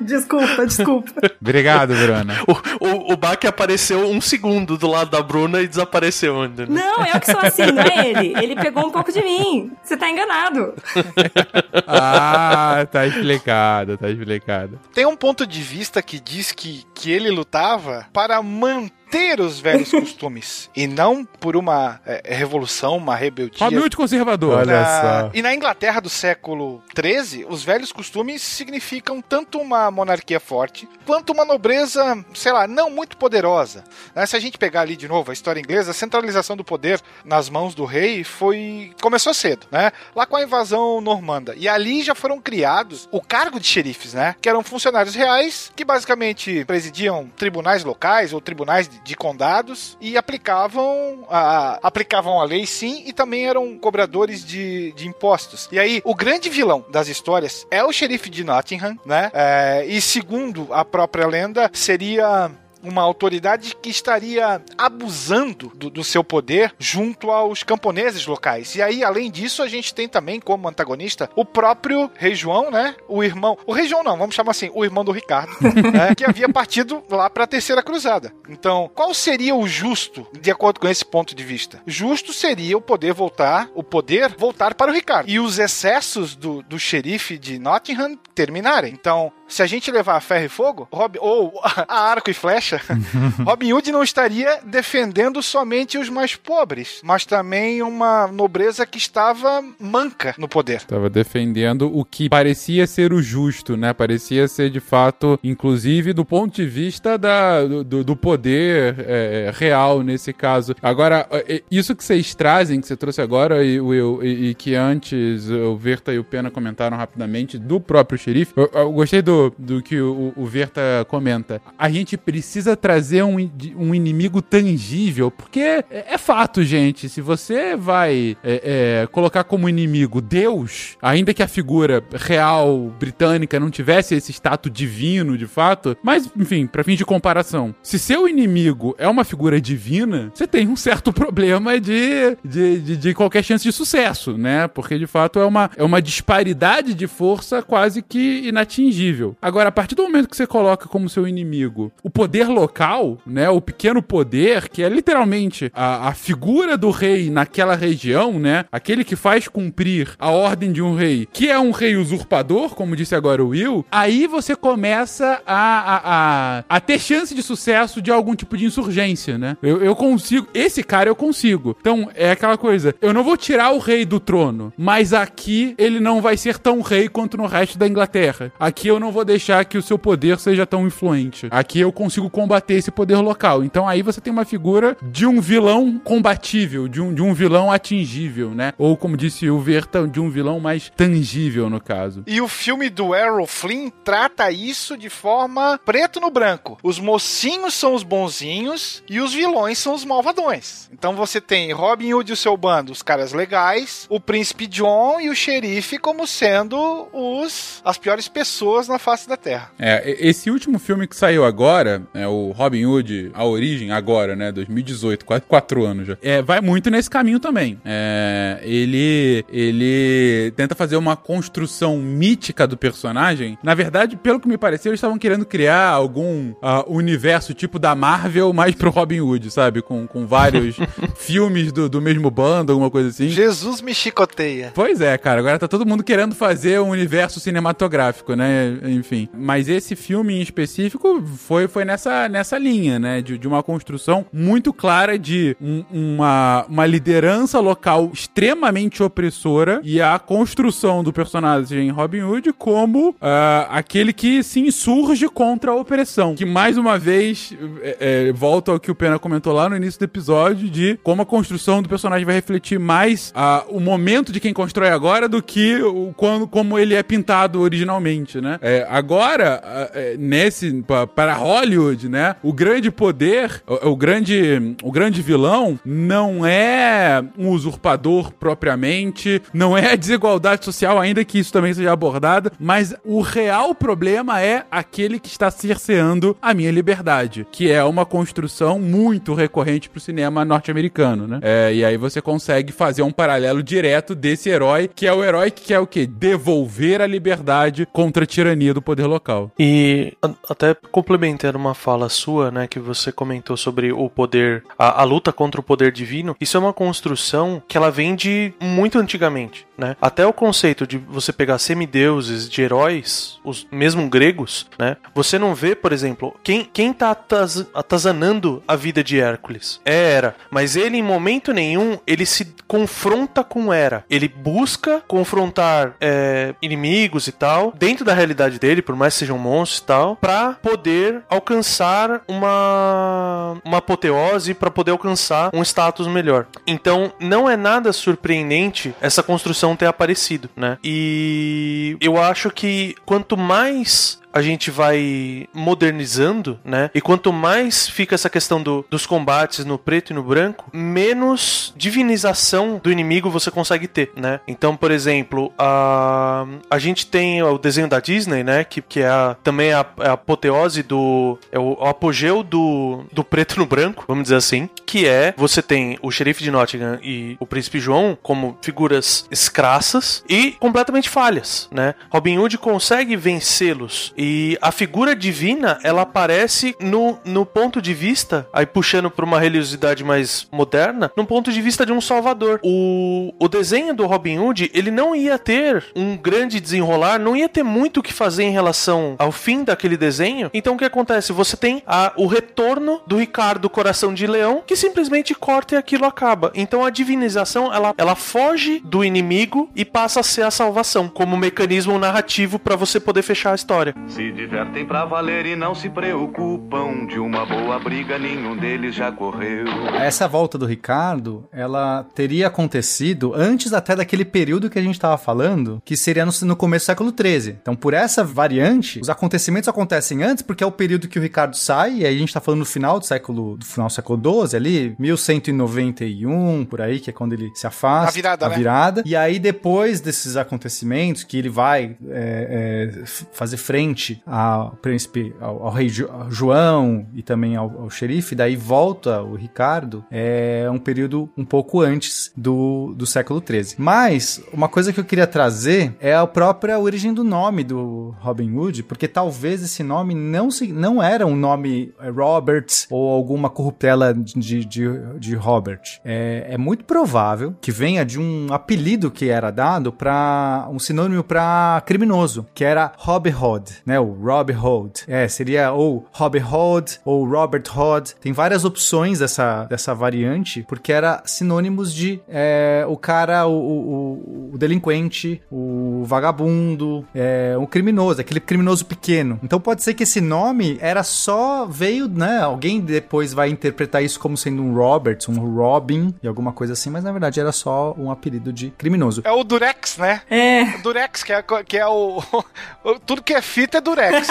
Desculpa, desculpa. Obrigado, Bruna. O, o, o Bach apareceu um segundo do lado da Bruna e desapareceu ainda. né? Não, eu que sou assim, não é ele. Ele pegou um pouco de mim. Você tá enganado. Ah, tá explicado, tá explicado. Tem um ponto de vista que diz que, que ele lutava para manter manter os velhos costumes e não por uma é, revolução, uma rebeldia. Hood conservador. Olha Na- só. E na Inglaterra do século XIII, os velhos costumes significam tanto uma monarquia forte quanto uma nobreza, sei lá, não muito poderosa. Né, Se a gente pegar ali de novo a história inglesa, a centralização do poder nas mãos do rei foi começou cedo, né? Lá com a invasão normanda. E ali já foram criados o cargo de xerifes, né? Que eram funcionários reais que basicamente presidiam tribunais locais ou tribunais de, de condados e aplicavam a, aplicavam a lei sim e também eram cobradores de, de impostos. E aí, o grande vilão das histórias é o xerife de Nottingham, né? É, e segundo a própria lenda, seria uma autoridade que estaria abusando do, do seu poder junto aos camponeses locais. E aí, além disso, a gente tem também como antagonista o próprio Rei João, né? O irmão. O Rei João não, vamos chamar assim, o irmão do Ricardo, né? que havia partido lá para a Terceira Cruzada. Então, qual seria o justo, de acordo com esse ponto de vista? Justo seria o poder voltar, o poder voltar para o Ricardo. E os excessos do, do xerife de Nottingham terminarem. Então, se a gente levar a ferro e fogo, Rob, ou a arco e flecha, Robin Hood não estaria defendendo somente os mais pobres, mas também uma nobreza que estava manca no poder. Tava defendendo o que parecia ser o justo, né? Parecia ser de fato, inclusive do ponto de vista da, do, do poder é, real nesse caso. Agora, é, isso que vocês trazem, que você trouxe agora, e, Will, e, e que antes o Verta e o Pena comentaram rapidamente, do próprio xerife, eu, eu gostei do, do que o, o Verta comenta. A gente precisa trazer um, um inimigo tangível, porque é, é fato, gente. Se você vai é, é, colocar como inimigo Deus, ainda que a figura real britânica não tivesse esse status divino de fato, mas enfim, pra fim de comparação, se seu inimigo é uma figura divina, você tem um certo problema de, de, de, de qualquer chance de sucesso, né? Porque de fato é uma, é uma disparidade de força quase que inatingível. Agora, a partir do momento que você coloca como seu inimigo o poder local, né? O pequeno poder, que é literalmente a, a figura do rei naquela região, né? Aquele que faz cumprir a ordem de um rei, que é um rei usurpador, como disse agora o Will, aí você começa a, a, a, a ter chance de sucesso de algum tipo de insurgência, né? Eu, eu consigo. Esse cara eu consigo. Então, é aquela coisa. Eu não vou tirar o rei do trono, mas aqui ele não vai ser tão rei quanto no resto da Inglaterra. Aqui eu não vou deixar que o seu poder seja tão influente. Aqui eu consigo combater esse poder local. Então aí você tem uma figura de um vilão combatível, de um, de um vilão atingível, né? Ou como disse o Verta, de um vilão mais tangível, no caso. E o filme do Errol Flynn trata isso de forma preto no branco. Os mocinhos são os bonzinhos e os vilões são os malvadões. Então você tem Robin Hood e o seu bando, os caras legais, o príncipe John e o xerife como sendo os as piores pessoas na face da Terra. É, esse último filme que saiu agora, é o Robin Hood, a origem, agora, né, 2018, quase quatro anos já, é, vai muito nesse caminho também. É, ele, ele tenta fazer uma construção mítica do personagem. Na verdade, pelo que me pareceu, eles estavam querendo criar algum ah, universo tipo da Marvel, mais pro Robin Hood, sabe? Com, com vários filmes do, do mesmo bando, alguma coisa assim. Jesus me chicoteia. Pois é, cara. Agora tá todo mundo querendo fazer um universo cinematográfico, né? Enfim. Mas esse filme em específico foi, foi nessa, nessa linha, né? De, de uma construção muito clara de um- uma, uma liderança local extremamente opressora e a construção do personagem Robin Hood como ah, aquele que se insurge contra a opressão. Que mais uma vez é, é, volta ao que o Pena comentou lá no início do episódio de como a construção do personagem vai refletir mais ah, o momento de quem constrói agora do que o, quando, como ele é pintado originalmente, né? É, agora, ah, é, nesse, pa- para Hollywood, né? O grande poder, o, o grande, o grande vilão não é um usurpador propriamente, não é a desigualdade social, ainda que isso também seja abordado, mas o real problema é aquele que está cerceando a minha liberdade, que é uma construção muito recorrente pro cinema norte-americano, né? É, e aí você consegue fazer um paralelo direto desse herói, que é o herói que quer o quê? Devolver a liberdade contra a tirania do poder local. E até complementando uma fala sua, né, que você comentou sobre o poder, a, a luta contra o poder divino, isso é uma construção que ela vem de muito antigamente. né? Até o conceito de você pegar semideuses de heróis, os mesmo gregos, né? Você não vê, por exemplo, quem, quem tá ataz, atazanando a vida de Hércules? É Hera. Mas ele, em momento nenhum, ele se confronta com Hera. Ele busca confrontar é, inimigos e tal, dentro da realidade dele, por mais que sejam monstros e tal, pra poder alcançar uma, uma apoteose, para poder alcançar um status melhor. Então, não é nada surpreendente essa construção ter aparecido, né? E eu acho que quanto mais a gente vai modernizando, né? E quanto mais fica essa questão do, dos combates no preto e no branco, menos divinização do inimigo você consegue ter, né? Então, por exemplo, a, a gente tem o desenho da Disney, né? Que, que é a, também a, a apoteose do. É o, o apogeu do, do preto no branco, vamos dizer assim. Que é você tem o xerife de Nottingham e o príncipe João como figuras escrassas e completamente falhas, né? Robin Hood consegue vencê-los e e a figura divina, ela aparece no, no ponto de vista, aí puxando para uma religiosidade mais moderna, no ponto de vista de um salvador. O, o desenho do Robin Hood, ele não ia ter um grande desenrolar, não ia ter muito o que fazer em relação ao fim daquele desenho. Então o que acontece? Você tem a, o retorno do Ricardo Coração de Leão, que simplesmente corta e aquilo acaba. Então a divinização, ela, ela foge do inimigo e passa a ser a salvação, como mecanismo narrativo para você poder fechar a história. Se divertem pra valer e não se preocupam. De uma boa briga, nenhum deles já correu. Essa volta do Ricardo, ela teria acontecido antes até daquele período que a gente tava falando, que seria no, no começo do século XIII. Então, por essa variante, os acontecimentos acontecem antes, porque é o período que o Ricardo sai, e aí a gente tá falando no final do século, do final do século XII ali, 1191, por aí, que é quando ele se afasta. A virada, a né? virada. E aí, depois desses acontecimentos, que ele vai é, é, fazer frente ao príncipe, ao, ao rei João e também ao, ao xerife, daí volta o Ricardo, é um período um pouco antes do, do século XIII. Mas, uma coisa que eu queria trazer é a própria origem do nome do Robin Hood, porque talvez esse nome não, se, não era um nome é, Robert ou alguma corruptela de, de, de Robert. É, é muito provável que venha de um apelido que era dado para um sinônimo para criminoso, que era Robin Hood, né? O Robin Hood. É, seria ou Robin Hood ou Robert Hood. Tem várias opções dessa, dessa variante, porque era sinônimos de é, o cara, o, o, o delinquente, o vagabundo, é, o criminoso, aquele criminoso pequeno. Então pode ser que esse nome era só veio, né? Alguém depois vai interpretar isso como sendo um Robert, um Robin e alguma coisa assim, mas na verdade era só um apelido de criminoso. É o Durex, né? É, O Durex, que é, que é o, o- Tudo que é fita é Durex.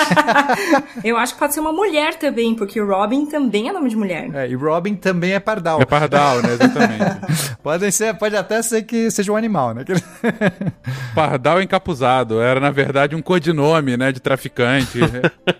eu acho que pode ser uma mulher também, porque o Robin também é nome de mulher. É, e Robin também é pardal. É pardal, né? Exatamente. Pode ser, pode até ser que seja um animal, né? pardal encapuzado. Era, na verdade, um codinome, né? De traficante.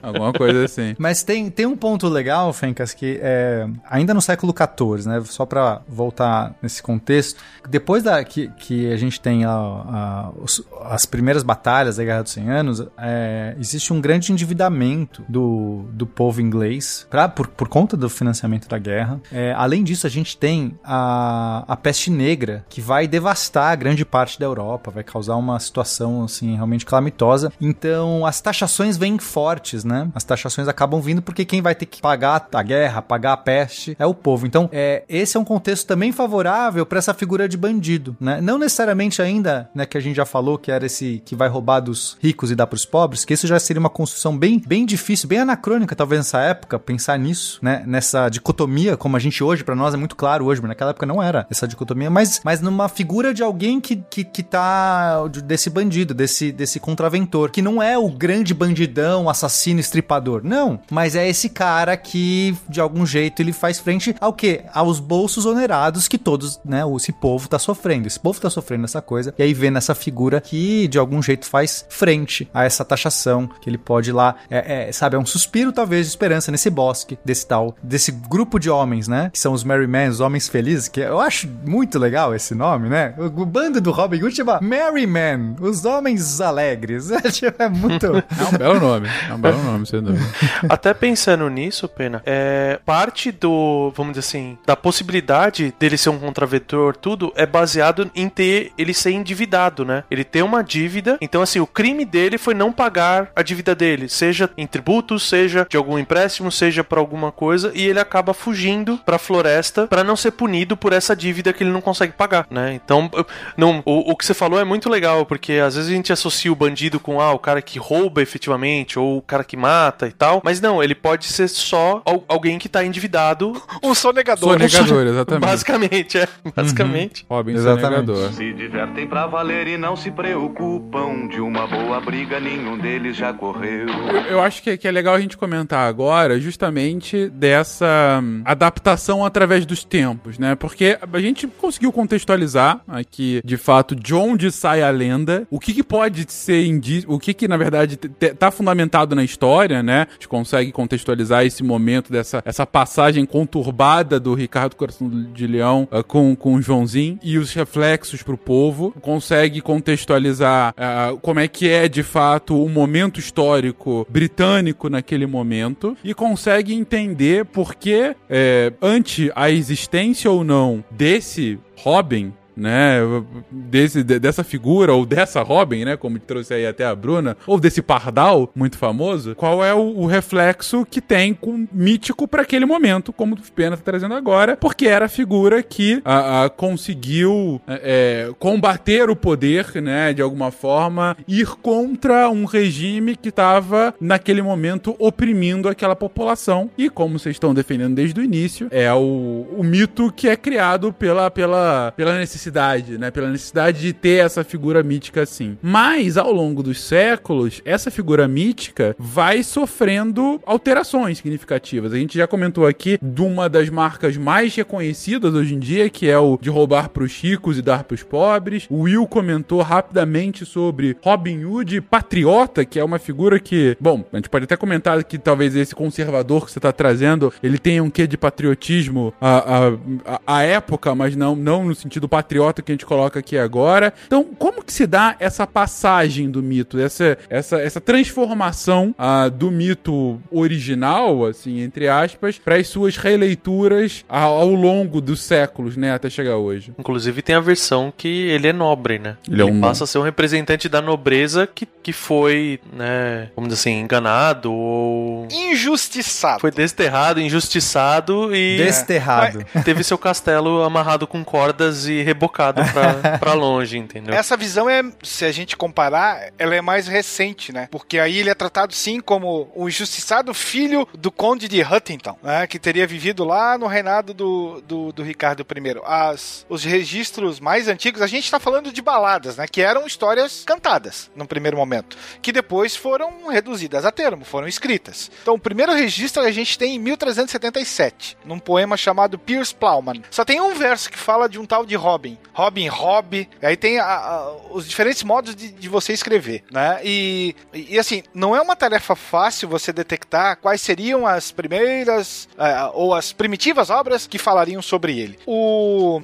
alguma coisa assim. Mas tem, tem um ponto legal, Fencas, que é, ainda no século XIV, né? Só pra voltar nesse contexto, depois da, que, que a gente tem a- a- os- as primeiras batalhas da Guerra dos 100 Anos, é, existe um grande endividamento do, do povo inglês pra, por, por conta do financiamento da guerra. É, além disso, a gente tem a, a peste negra, que vai devastar grande parte da Europa, vai causar uma situação assim realmente calamitosa. Então, as taxações vêm fortes, né? As taxações acabam vindo porque quem vai ter que pagar a guerra, pagar a peste é o povo. Então, é, esse é um contexto também favorável para essa figura de bandido, né? Não necessariamente ainda, né, que a gente já falou que era esse que vai roubar dos ricos e dar para os pobres, que isso já seria uma construção bem, bem difícil, bem anacrônica talvez nessa época, pensar nisso, né? Nessa dicotomia, como a gente hoje, para nós é muito claro hoje, mas naquela época não era essa dicotomia, mas, mas numa figura de alguém que, que, que tá desse bandido, desse, desse contraventor, que não é o grande bandidão, assassino, estripador, não, mas é esse cara que de algum jeito ele faz frente ao quê? Aos bolsos onerados que todos, né, esse povo tá sofrendo, esse povo tá sofrendo essa coisa, e aí vê nessa figura que de algum jeito faz frente a essa taxação, que ele pode ir lá, é, é, sabe, é um suspiro talvez de esperança nesse bosque, desse tal, desse grupo de homens, né, que são os Merry Men, os homens felizes, que eu acho muito legal esse nome, né, o, o bando do Robin Hood chama Merry Men, Os Homens Alegres. é muito... É um belo nome. É um belo nome, sem dúvida. Até pensando nisso, Pena, é parte do, vamos dizer assim, da possibilidade dele ser um contraventor, tudo, é baseado em ter ele ser endividado, né? Ele tem uma dívida, então assim, o crime dele foi não pagar a dívida dele, seja em tributos, seja de algum empréstimo, seja para alguma coisa, e ele acaba fugindo pra floresta para não ser punido por essa dívida que ele não consegue pagar, né? Então, não, o, o que você falou é muito legal, porque às vezes a gente associa o bandido com ah, o cara que rouba efetivamente, ou o cara que mata e tal, mas não, ele pode ser só al- alguém que tá endividado, Um sonegador. Sonegador, exatamente. basicamente, é, basicamente. Robin Exatamente. Sonegador. Se divertem pra valer e não se preocupam. De uma boa briga nenhum deles já correu. Eu, acho que, que é legal a gente comentar agora justamente dessa hum, adaptação através dos tempos, né? Porque a gente conseguiu contextualizar aqui, de fato, de onde sai a lenda, o que, que pode ser indício, o que que, na verdade, tá fundamentado na história, né? A gente consegue contextualizar esse momento dessa essa passagem conturbada do Ricardo Coração de Leão ah, com, com o Joãozinho e os reflexos pro povo, consegue contextualizar ah, como é que é, de fato, o momento histórico britânico naquele momento e consegue entender por que, é, ante a existência ou não desse Robin, né, desse, de- dessa figura, ou dessa Robin, né, como trouxe aí até a Bruna, ou desse Pardal, muito famoso, qual é o, o reflexo que tem com mítico para aquele momento, como o Pena tá trazendo agora, porque era a figura que a, a, conseguiu é, é, combater o poder, né, de alguma forma, ir contra um regime que estava, naquele momento, oprimindo aquela população, e como vocês estão defendendo desde o início, é o, o mito que é criado pela, pela, pela necessidade, né? Pela necessidade de ter essa figura mítica assim. Mas, ao longo dos séculos, essa figura mítica vai sofrendo alterações significativas. A gente já comentou aqui de uma das marcas mais reconhecidas hoje em dia, que é o de roubar pros ricos e dar pros pobres. O Will comentou rapidamente sobre Robin Hood patriota, que é uma figura que, bom, a gente pode até comentar que talvez esse conservador que você tá trazendo, ele tenha um quê de patriotismo à, à, à época, mas não, não no sentido patriota que a gente coloca aqui agora. Então, como que se dá essa passagem do mito, essa, essa, essa transformação ah, do mito original, assim, entre aspas, para as suas releituras ao, ao longo dos séculos, né, até chegar hoje? Inclusive tem a versão que ele é nobre, né? Ele é um- passa a ser um representante da nobreza que, que foi, né, vamos dizer assim, enganado ou Injustiçado. foi desterrado, injustiçado e Desterrado. teve seu castelo amarrado com cordas e rebocado pra, pra longe, entendeu? Essa visão é, se a gente comparar, ela é mais recente, né? Porque aí ele é tratado sim como o injustiçado filho do conde de Huntington, né? Que teria vivido lá no reinado do, do, do Ricardo I. As, os registros mais antigos, a gente tá falando de baladas, né? Que eram histórias cantadas, no primeiro momento. Que depois foram reduzidas a termo, foram escritas. Então, o primeiro registro a gente tem em 1377, num poema chamado Piers Plowman. Só tem um verso que fala de um tal de Robin. Robin, Rob. Aí tem a- a- os diferentes modos de, de você escrever, né? E, e, assim, não é uma tarefa fácil você detectar quais seriam as primeiras ah, ou as primitivas obras que falariam sobre ele. O,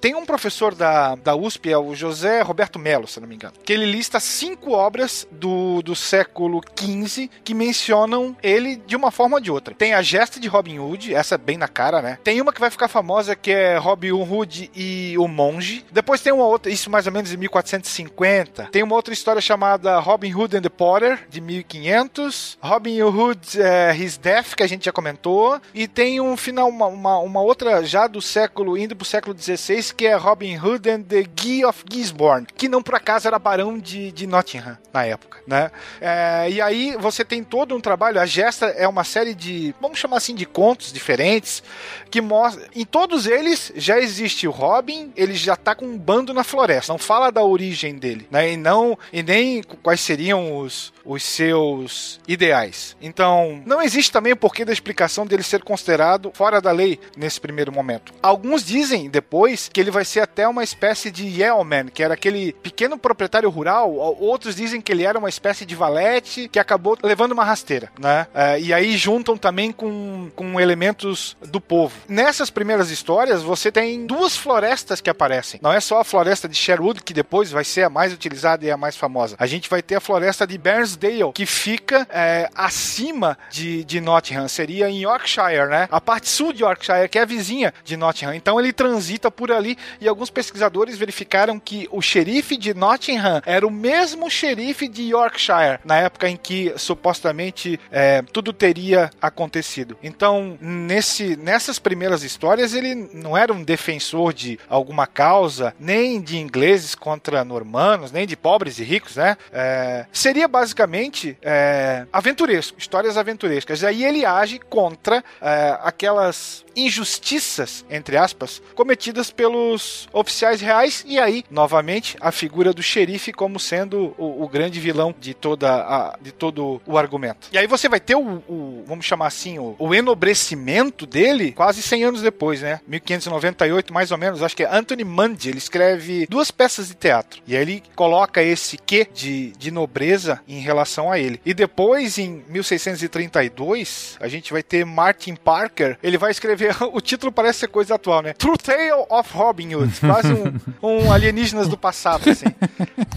tem um professor da, da USP, é o José Roberto Melo, se não me engano, que ele lista cinco obras do, do século XV que mencionam ele de uma forma ou de outra. Tem a gesta de Robin Hood, essa é bem na cara, né? Tem uma que vai ficar famosa que é Robin Hood e o Monge. Depois tem uma outra, isso mais ou menos em 1450. Tem uma outra história chamada Robin Hood and the Potter, de 1500. Robin Hood eh, His Death, que a gente já comentou. E tem um final, uma, uma, uma outra já do século, indo pro século XVI, que é Robin Hood and the Guy of Gisborne, que não por acaso era barão de, de Nottingham na época, né? Eh, e aí você tem todo um trabalho, a gesta é uma série de, vamos chamar assim, de contos diferentes, que mostra, em todos eles já existe o Robin, ele já tá com um bando na floresta, não fala da origem dele, né? E não, e nem quais seriam os, os seus ideais. Então, não existe também o porquê da explicação dele ser considerado fora da lei nesse primeiro momento. Alguns dizem depois que ele vai ser até uma espécie de yeoman, que era aquele pequeno proprietário rural, outros dizem que ele era uma espécie de valete que acabou levando uma rasteira, né? É, e aí juntam também com, com elementos do povo. Nessas primeiras histórias, você tem duas florestas que aparecem. Não é só a floresta de Sherwood, que depois vai ser a mais utilizada e a mais famosa. A gente vai ter a floresta de Bairnsdale, que fica é, acima de, de Nottingham. Seria em Yorkshire, né? A parte sul de Yorkshire, que é a vizinha de Nottingham. Então ele transita por ali e alguns pesquisadores verificaram que o xerife de Nottingham era o mesmo xerife de Yorkshire, na época em que supostamente é, tudo teria acontecido. Então, nesse, nessas primeiras histórias, ele não era um defensor de alguma causa, nem de ingleses contra normanos, nem de pobres e ricos, né? É, seria basicamente é, aventuresco, histórias aventurescas. Aí ele age contra é, aquelas injustiças, entre aspas, cometidas pelos oficiais reais, e aí, novamente, a figura do xerife como sendo o, o grande vilão de, toda a, de todo o argumento. E aí você vai ter o, o vamos chamar assim, o, o, enobrecimento dele quase 100 anos depois, né? 1598, mais ou menos, acho que é Anthony Mundy, ele escreve duas peças de teatro, e aí ele coloca esse quê de, de nobreza em relação a ele. E depois, em 1632, a gente vai ter Martin Parker, ele vai escrever, o título parece ser coisa atual, né? True Tale of Robin Hood, quase um, um alienígenas do passado, assim.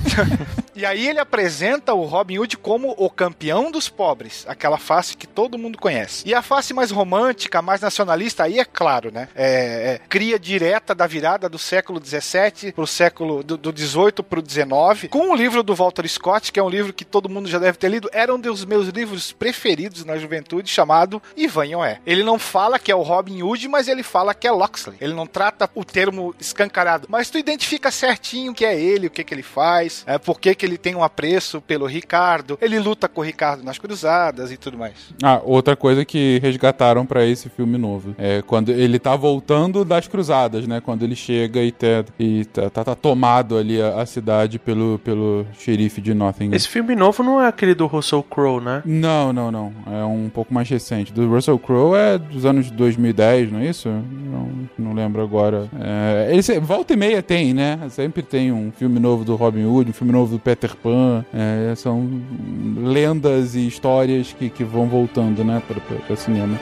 e aí ele apresenta o Robin Hood como o campeão dos pobres, aquela face que todo mundo conhece. E a face mais romântica, mais nacionalista, aí é claro, né? É, é cria direta da virada do século 17 pro século do, do 18 pro 19, com o livro do Walter Scott, que é um livro que todo mundo já deve ter lido, era um dos meus livros preferidos na juventude, chamado Ivan. Ele não fala que é o Robin Hood, mas ele fala que é Loxley. Ele não trata o termo escancarado, mas tu identifica certinho que é ele, o que que ele faz, é, por que que ele tem um apreço pelo Ricardo, ele luta com o Ricardo nas cruzadas e tudo mais. Ah, outra coisa que resgataram para esse filme novo é quando ele tá voltando das cruzadas, né? Quando ele chega e, tá, e tá, tá, tá tomado ali a, a, cidade pelo, pelo xerife de Nottingham. Esse filme novo não é aquele do Russell Crowe, né? Não, não, não. É um pouco mais recente. Do Russell Crowe é dos anos 2010, não é isso? Não, não lembro agora. É, ele volta e meia tem, né? Sempre tem um filme novo do Robin Hood, um filme novo do Peter Pan. É, são lendas e histórias que, que vão voltando, né, para o cinema.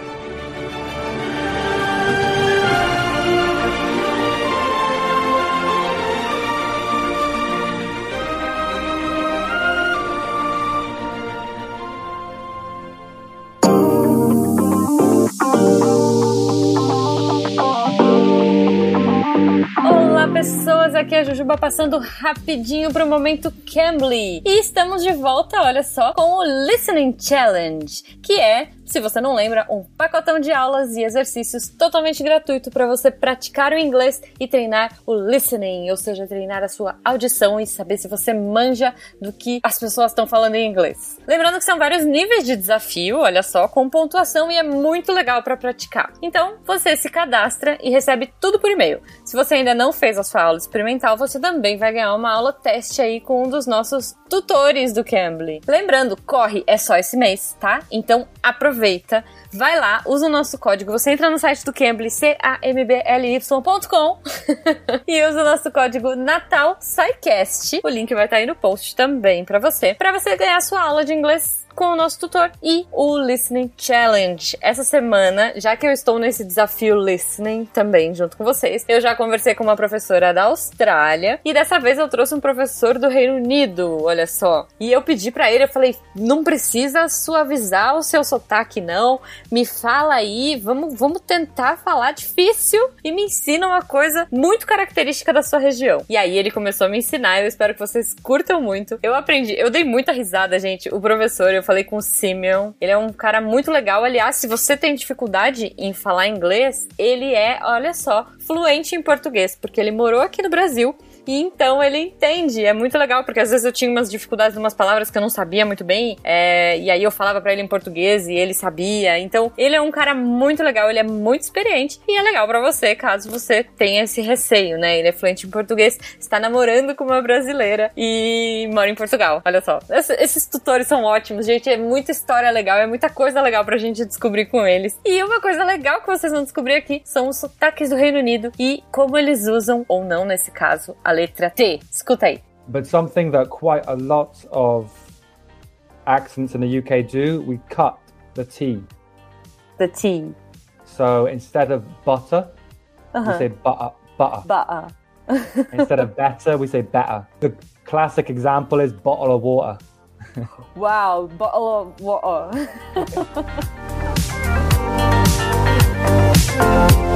Jujuba passando rapidinho pro momento Cambly. E estamos de volta, olha só, com o Listening Challenge, que é se você não lembra, um pacotão de aulas e exercícios totalmente gratuito para você praticar o inglês e treinar o listening, ou seja, treinar a sua audição e saber se você manja do que as pessoas estão falando em inglês. Lembrando que são vários níveis de desafio, olha só, com pontuação e é muito legal para praticar. Então, você se cadastra e recebe tudo por e-mail. Se você ainda não fez a sua aula experimental, você também vai ganhar uma aula teste aí com um dos nossos tutores do Cambly. Lembrando, corre é só esse mês, tá? Então aproveita aproveita, vai lá, usa o nosso código. Você entra no site do Cambly, C-A-M-B-L-Y.com e usa o nosso código Natal SciCast. O link vai estar aí no post também para você, para você ganhar sua aula de inglês com o nosso tutor e o Listening Challenge. Essa semana, já que eu estou nesse desafio Listening também junto com vocês, eu já conversei com uma professora da Austrália e dessa vez eu trouxe um professor do Reino Unido, olha só. E eu pedi para ele, eu falei, não precisa suavizar o seu sotaque não, me fala aí, vamos, vamos tentar falar difícil e me ensina uma coisa muito característica da sua região. E aí ele começou a me ensinar, eu espero que vocês curtam muito. Eu aprendi, eu dei muita risada, gente. O professor, eu falei com o Simeon. Ele é um cara muito legal. Aliás, se você tem dificuldade em falar inglês, ele é, olha só, fluente em português, porque ele morou aqui no Brasil e então ele entende. É muito legal, porque às vezes eu tinha umas dificuldades em umas palavras que eu não sabia muito bem, é, e aí eu falava para ele em português e ele sabia. Então, ele é um cara muito legal, ele é muito experiente e é legal para você, caso você tenha esse receio, né? Ele é fluente em português, está namorando com uma brasileira e mora em Portugal. Olha só. Esses tutores são ótimos, gente. É muita história legal, é muita coisa legal pra gente descobrir com eles. E uma coisa legal que vocês vão descobrir aqui são os sotaques do Reino Unido e como eles usam, ou não nesse caso, a letra T. But something that quite a lot of accents in the UK do, we cut the T. The T. So instead of butter, uh -huh. we uh-huh. say butter. Butter. Butter. Instead of better, we say better. The classic example is bottle of water. Wow, bottle of water.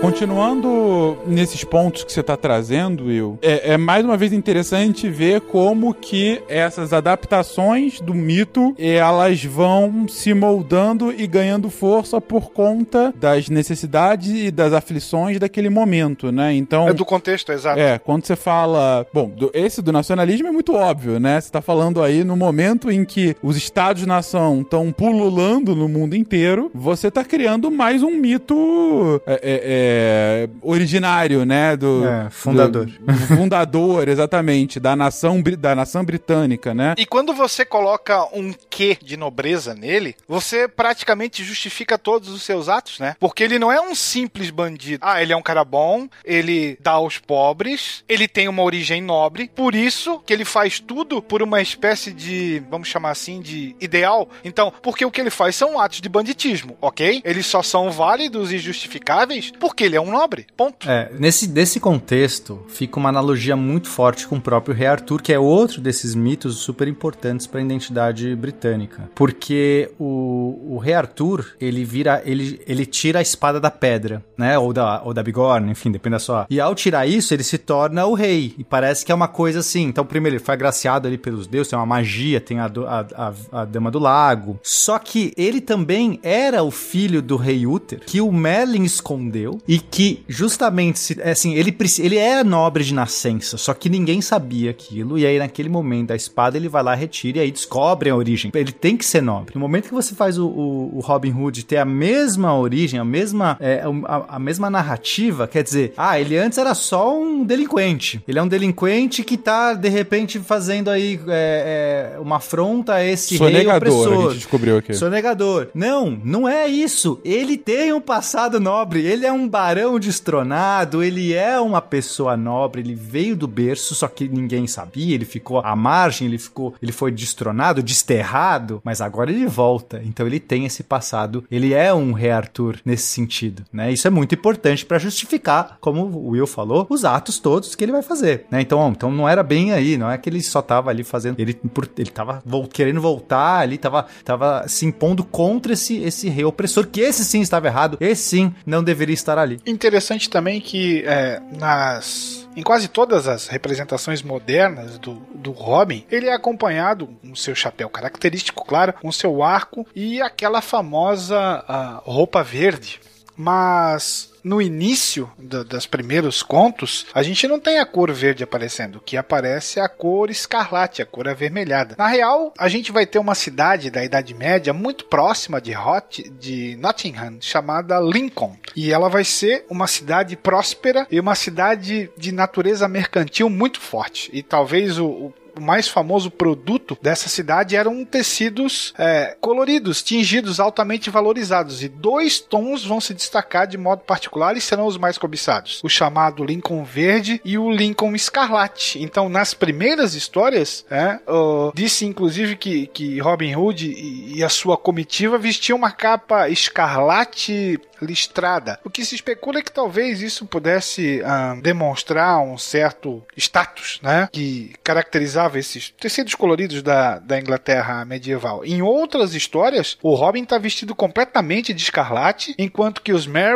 Continuando nesses pontos que você está trazendo, Will, é, é, mais uma vez interessante ver como que essas adaptações do mito elas vão se moldando e ganhando força por conta das necessidades e das aflições daquele momento, né? Então é do contexto, exato. É quando você fala, bom, do, esse do nacionalismo é muito óbvio, né? Você está falando aí no momento em que os estados-nação estão pululando no mundo inteiro, você está criando mais um mito é, é, é, originário, né? Do, é, fundador. Do, do fundador, exatamente, da nação, da nação britânica, né? E quando você coloca um quê de nobreza nele, você praticamente justifica todos os seus atos, né? Porque ele não é um simples bandido. Ah, ele é um cara bom, ele dá aos pobres, ele tem uma origem nobre, por isso que ele faz tudo por uma espécie de, vamos chamar assim, de ideal. Então, porque o que ele faz são atos de banditismo, ok? Eles só são válidos e justificáveis porque ele é um nobre. Ponto. É, nesse desse contexto, fica uma analogia muito forte com o próprio rei Arthur, que é outro desses mitos super importantes para a identidade britânica. Porque o, o rei Arthur, ele vira, ele, ele tira a espada da pedra, né? Ou da, ou da bigorna, enfim, depende da sua. E ao tirar isso, ele se torna o rei. E parece que é uma coisa assim. Então, primeiro, ele foi agraciado ali pelos deuses, tem uma magia, tem a, a, a, a Dama do Lago. Só que ele também era o filho do rei Uther, que o Merlin escondeu e que justamente, assim, ele, ele é nobre de nascença, só que ninguém sabia aquilo, e aí naquele momento a espada ele vai lá, retira e aí descobre a origem. Ele tem que ser nobre. No momento que você faz o, o, o Robin Hood ter a mesma origem, a mesma, é, a, a, mesma narrativa, quer dizer, ah, ele antes era só um delinquente. Ele é um delinquente que tá, de repente, fazendo aí é, é, uma afronta a esse Sonegador, rei opressor. a gente descobriu aqui. Sonegador. Não, não é isso. Ele tem um passado nobre, ele é um barão destronado, ele é uma pessoa nobre, ele veio do berço, só que ninguém sabia, ele ficou à margem, ele ficou, ele foi destronado, desterrado, mas agora ele volta. Então ele tem esse passado, ele é um rei Arthur nesse sentido, né? Isso é muito importante para justificar, como o Will falou, os atos todos que ele vai fazer, né? Então, então não era bem aí, não é que ele só tava ali fazendo, ele por, ele tava querendo voltar ali, tava, tava se impondo contra esse esse rei opressor, que esse sim estava errado, esse sim não deveria estar ali interessante também que é, nas em quase todas as representações modernas do, do Robin, ele é acompanhado com seu chapéu característico, claro, com seu arco e aquela famosa uh, roupa verde. Mas no início do, dos primeiros contos, a gente não tem a cor verde aparecendo. Que aparece é a cor escarlate, a cor avermelhada. Na real, a gente vai ter uma cidade da Idade Média muito próxima de, Hot, de Nottingham, chamada Lincoln. E ela vai ser uma cidade próspera e uma cidade de natureza mercantil muito forte. E talvez o, o o mais famoso produto dessa cidade eram tecidos é, coloridos, tingidos, altamente valorizados. E dois tons vão se destacar de modo particular e serão os mais cobiçados: o chamado Lincoln Verde e o Lincoln Escarlate. Então, nas primeiras histórias, é, disse inclusive que, que Robin Hood e, e a sua comitiva vestiam uma capa escarlate listrada. O que se especula é que talvez isso pudesse uh, demonstrar um certo status, né? Que caracterizava esses tecidos coloridos da, da Inglaterra medieval. Em outras histórias, o Robin está vestido completamente de escarlate, enquanto que os Men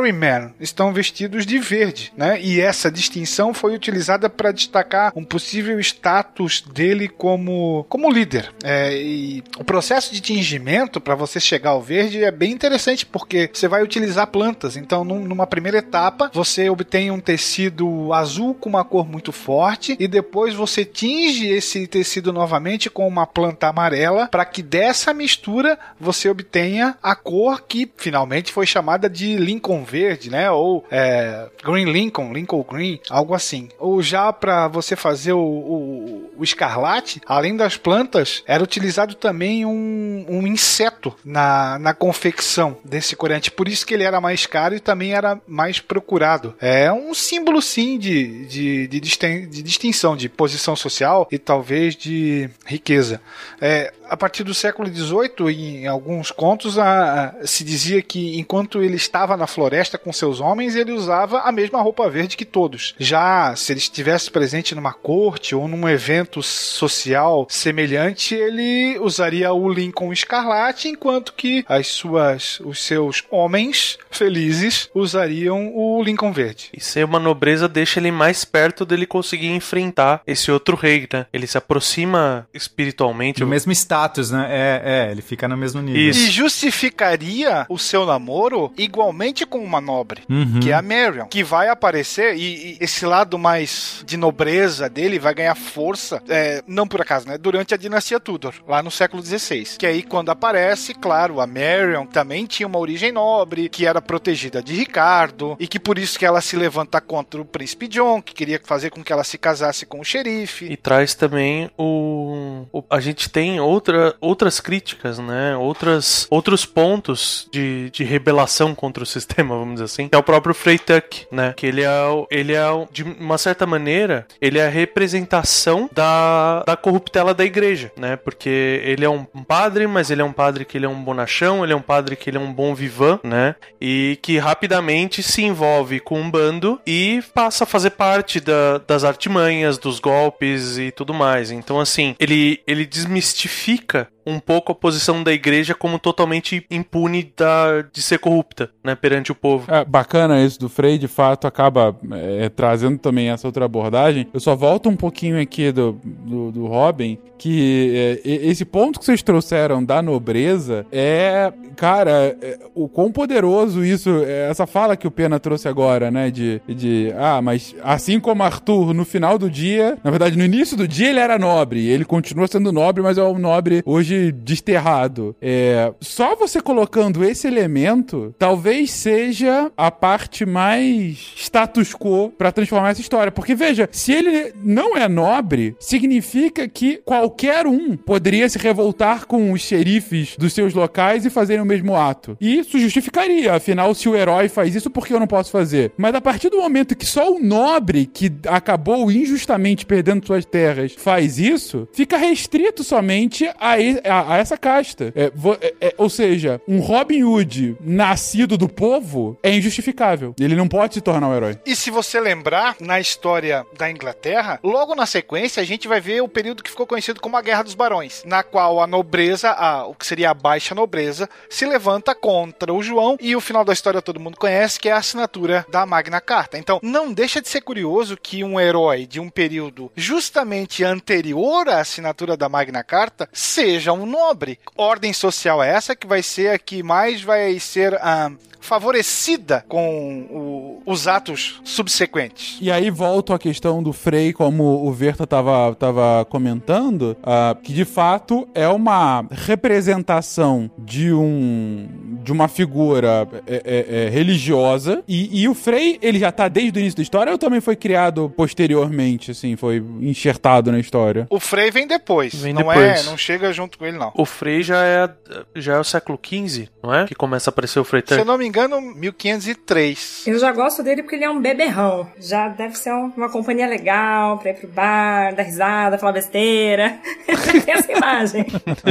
estão vestidos de verde, né? E essa distinção foi utilizada para destacar um possível status dele como, como líder. É, e o processo de tingimento para você chegar ao verde é bem interessante porque você vai utilizar plantas. Então, num, numa primeira etapa, você obtém um tecido azul com uma cor muito forte e depois você tinge esse tecido novamente com uma planta amarela para que dessa mistura você obtenha a cor que finalmente foi chamada de Lincoln verde, né? Ou é, Green Lincoln, Lincoln Green, algo assim. Ou já para você fazer o, o, o, escarlate, além das plantas, era utilizado também um, um inseto na, na confecção desse corante. Por isso que ele era mais caro e também era mais procurado. É um símbolo, sim, de, de, de distinção, de posição social e talvez de riqueza. É, a partir do século XVIII, em alguns contos, a- a- se dizia que enquanto ele estava na floresta com seus homens, ele usava a mesma roupa verde que todos. Já se ele estivesse presente numa corte ou num evento social semelhante, ele usaria o Lincoln escarlate, enquanto que as suas, os seus homens felizes usariam o Lincoln verde. E ser uma nobreza deixa ele mais perto dele conseguir enfrentar esse outro rei, né? Ele se aproxima espiritualmente. No mesmo status, né? É, é, ele fica no mesmo nível. E justificaria o seu namoro igualmente com uma nobre, Uhum. que é a Marion, que vai aparecer e, e esse lado mais de nobreza dele vai ganhar força, é, não por acaso, né? Durante a dinastia Tudor, lá no século XVI. Que aí quando aparece, claro, a Marion também tinha uma origem nobre, que era protegida de Ricardo e que por isso que ela se levanta contra o príncipe John, que queria fazer com que ela se casasse com o xerife. E traz também o, o- a gente tem outra, outras críticas, né? Outras, outros pontos de, de rebelação contra o sistema, vamos dizer assim. É o próprio Freytuck, né? Que ele é, ele é de uma certa maneira, ele é a representação da, da corruptela da igreja, né? Porque ele é um padre, mas ele é um padre que ele é um bonachão, ele é um padre que ele é um bom vivan, né? E que rapidamente se envolve com um bando e passa a fazer parte da- das artimanhas, dos golpes e tudo mais. Então, assim, ele, ele desmistifica Вика um pouco a posição da igreja como totalmente impune da, de ser corrupta, né, perante o povo. É, bacana isso do Frei, de fato, acaba é, trazendo também essa outra abordagem. Eu só volto um pouquinho aqui do, do, do Robin, que é, esse ponto que vocês trouxeram da nobreza é, cara, é, o quão poderoso isso, é, essa fala que o Pena trouxe agora, né, de, de, ah, mas assim como Arthur, no final do dia, na verdade, no início do dia ele era nobre, ele continua sendo nobre, mas é um nobre hoje desterrado. É, só você colocando esse elemento, talvez seja a parte mais status quo pra transformar essa história. Porque veja, se ele não é nobre, significa que qualquer um poderia se revoltar com os xerifes dos seus locais e fazerem o mesmo ato. E isso justificaria, afinal, se o herói faz isso, por que eu não posso fazer? Mas a partir do momento que só o nobre que acabou injustamente perdendo suas terras faz isso, fica restrito somente a, a- a essa casta. É, vo- é- é- ou seja, um Robin Hood nascido do povo é injustificável. Ele não pode se tornar um herói. E se você lembrar, na história da Inglaterra, logo na sequência a gente vai ver o período que ficou conhecido como a Guerra dos Barões, na qual a nobreza, a, o que seria a baixa nobreza, se levanta contra o João e o final da história todo mundo conhece, que é a assinatura da Magna Carta. Então, não deixa de ser curioso que um herói de um período justamente anterior à assinatura da Magna Carta seja um nobre. Ordem social é essa que vai ser a que mais vai ser ah, favorecida com o- os atos subsequentes. E aí volto à questão do Frei, como o Verta tava, tava comentando, ah, que de fato é uma representação de um de uma figura é, é, é, religiosa e, e o Frei ele já tá desde o início da história ou também foi criado posteriormente, assim, foi enxertado na história? O Frei vem depois, Vem não depois. é, não chega junto com ele não. O Frei já é, já é o século XV, não é? Que começa a aparecer o Se Freytuck. eu não me engano, 1503. Eu já gosto dele porque ele é um beberrão. Já deve ser um- uma companhia legal pra ir pro bar, dar risada, falar besteira. Tem essa imagem.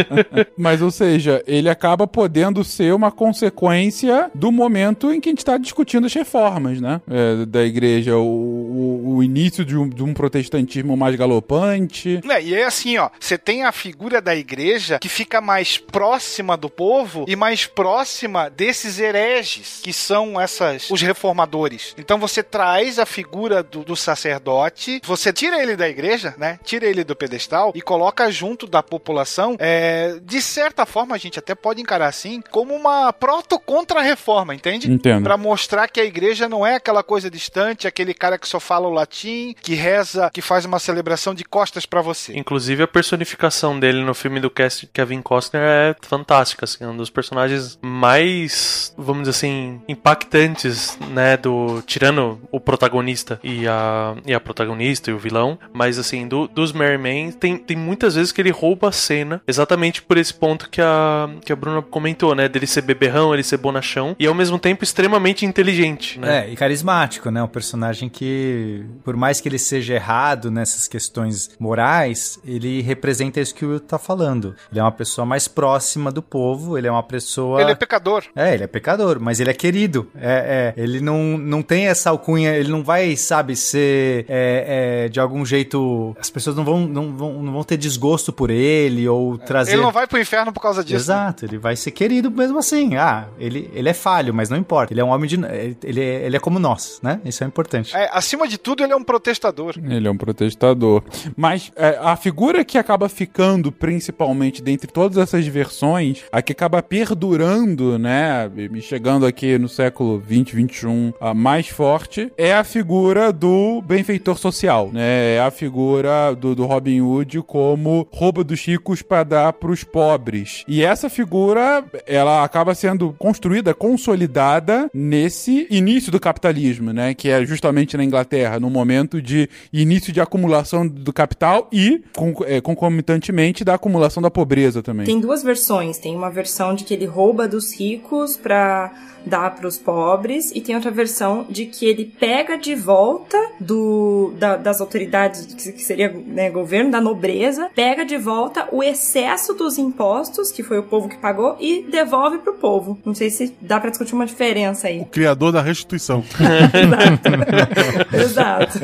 Mas, ou seja, ele acaba podendo ser uma consequência do momento em que a gente está discutindo as reformas, né? É, da igreja, o, o- o início de um, de um protestantismo mais galopante. É, e é assim, ó, você tem a figura da igreja que fica mais próxima do povo e mais próxima desses hereges, que são essas os reformadores. Então você traz a figura do, do sacerdote, você tira ele da igreja, né? Tira ele do pedestal e coloca junto da população. é, de certa forma, a gente até pode encarar assim como uma proto-contra-reforma, entende? Entendo. Pra mostrar que a igreja não é aquela coisa distante, aquele cara que só fala o latim, que reza, que faz uma celebração de costas pra você. Inclusive a personificação dele no filme do Cast, Kevin Costner é fantástica, assim, é um dos personagens mais, vamos dizer assim, impactantes, né, do tirando o protagonista e a, e a protagonista e o vilão, mas assim, do, dos Merry Men, tem, tem muitas vezes que ele rouba a cena, exatamente por esse ponto que a, que a Bruna comentou, né, dele ser beberrão, ele ser bonachão, e ao mesmo tempo extremamente inteligente, né. É, e carismático, né? Um personagem que, por mais que ele seja errado nessas questões morais, ele representa isso que o Will tá falando. Ele é uma pessoa mais próxima do povo, ele é uma pessoa. Ele é pecador. É, ele é pecador, mas ele é querido. É, é, ele não, não tem essa alcunha, ele não vai, sabe, ser é, é, de algum jeito. As pessoas não vão, não, vão, não vão ter desgosto por ele ou trazer. Ele não vai pro inferno por causa disso. Exato, ele vai ser querido mesmo assim. Ah, ele, ele é falho, mas não importa. Ele é um homem de. Ele é, ele é como nós, né? Isso é importante. É, acima de tudo, ele é um protestador. Ele é um protestador. Mas é, a figura que acaba ficando, principalmente, dentre todas essas versões, a que acaba perdurando, né, e chegando aqui no século 20, 21, a mais forte, é a figura do benfeitor social, né? É a figura do, do Robin Hood como rouba dos ricos para dar pros pobres. E essa figura, ela acaba sendo construída, consolidada nesse início do capitalismo, né? Que é justamente na Inglaterra, no momento de início de acumulação do capital e, é, concomitantemente, da acumulação da pobreza também. Tem duas versões. Tem uma versão de que ele rouba dos ricos pra dar pros pobres e tem outra versão de que ele pega de volta do da- das autoridades que seria né, governo da nobreza, pega de volta o excesso dos impostos que foi o povo que pagou e devolve pro povo. Não sei se dá pra discutir uma diferença aí. O criador da restituição. Exato.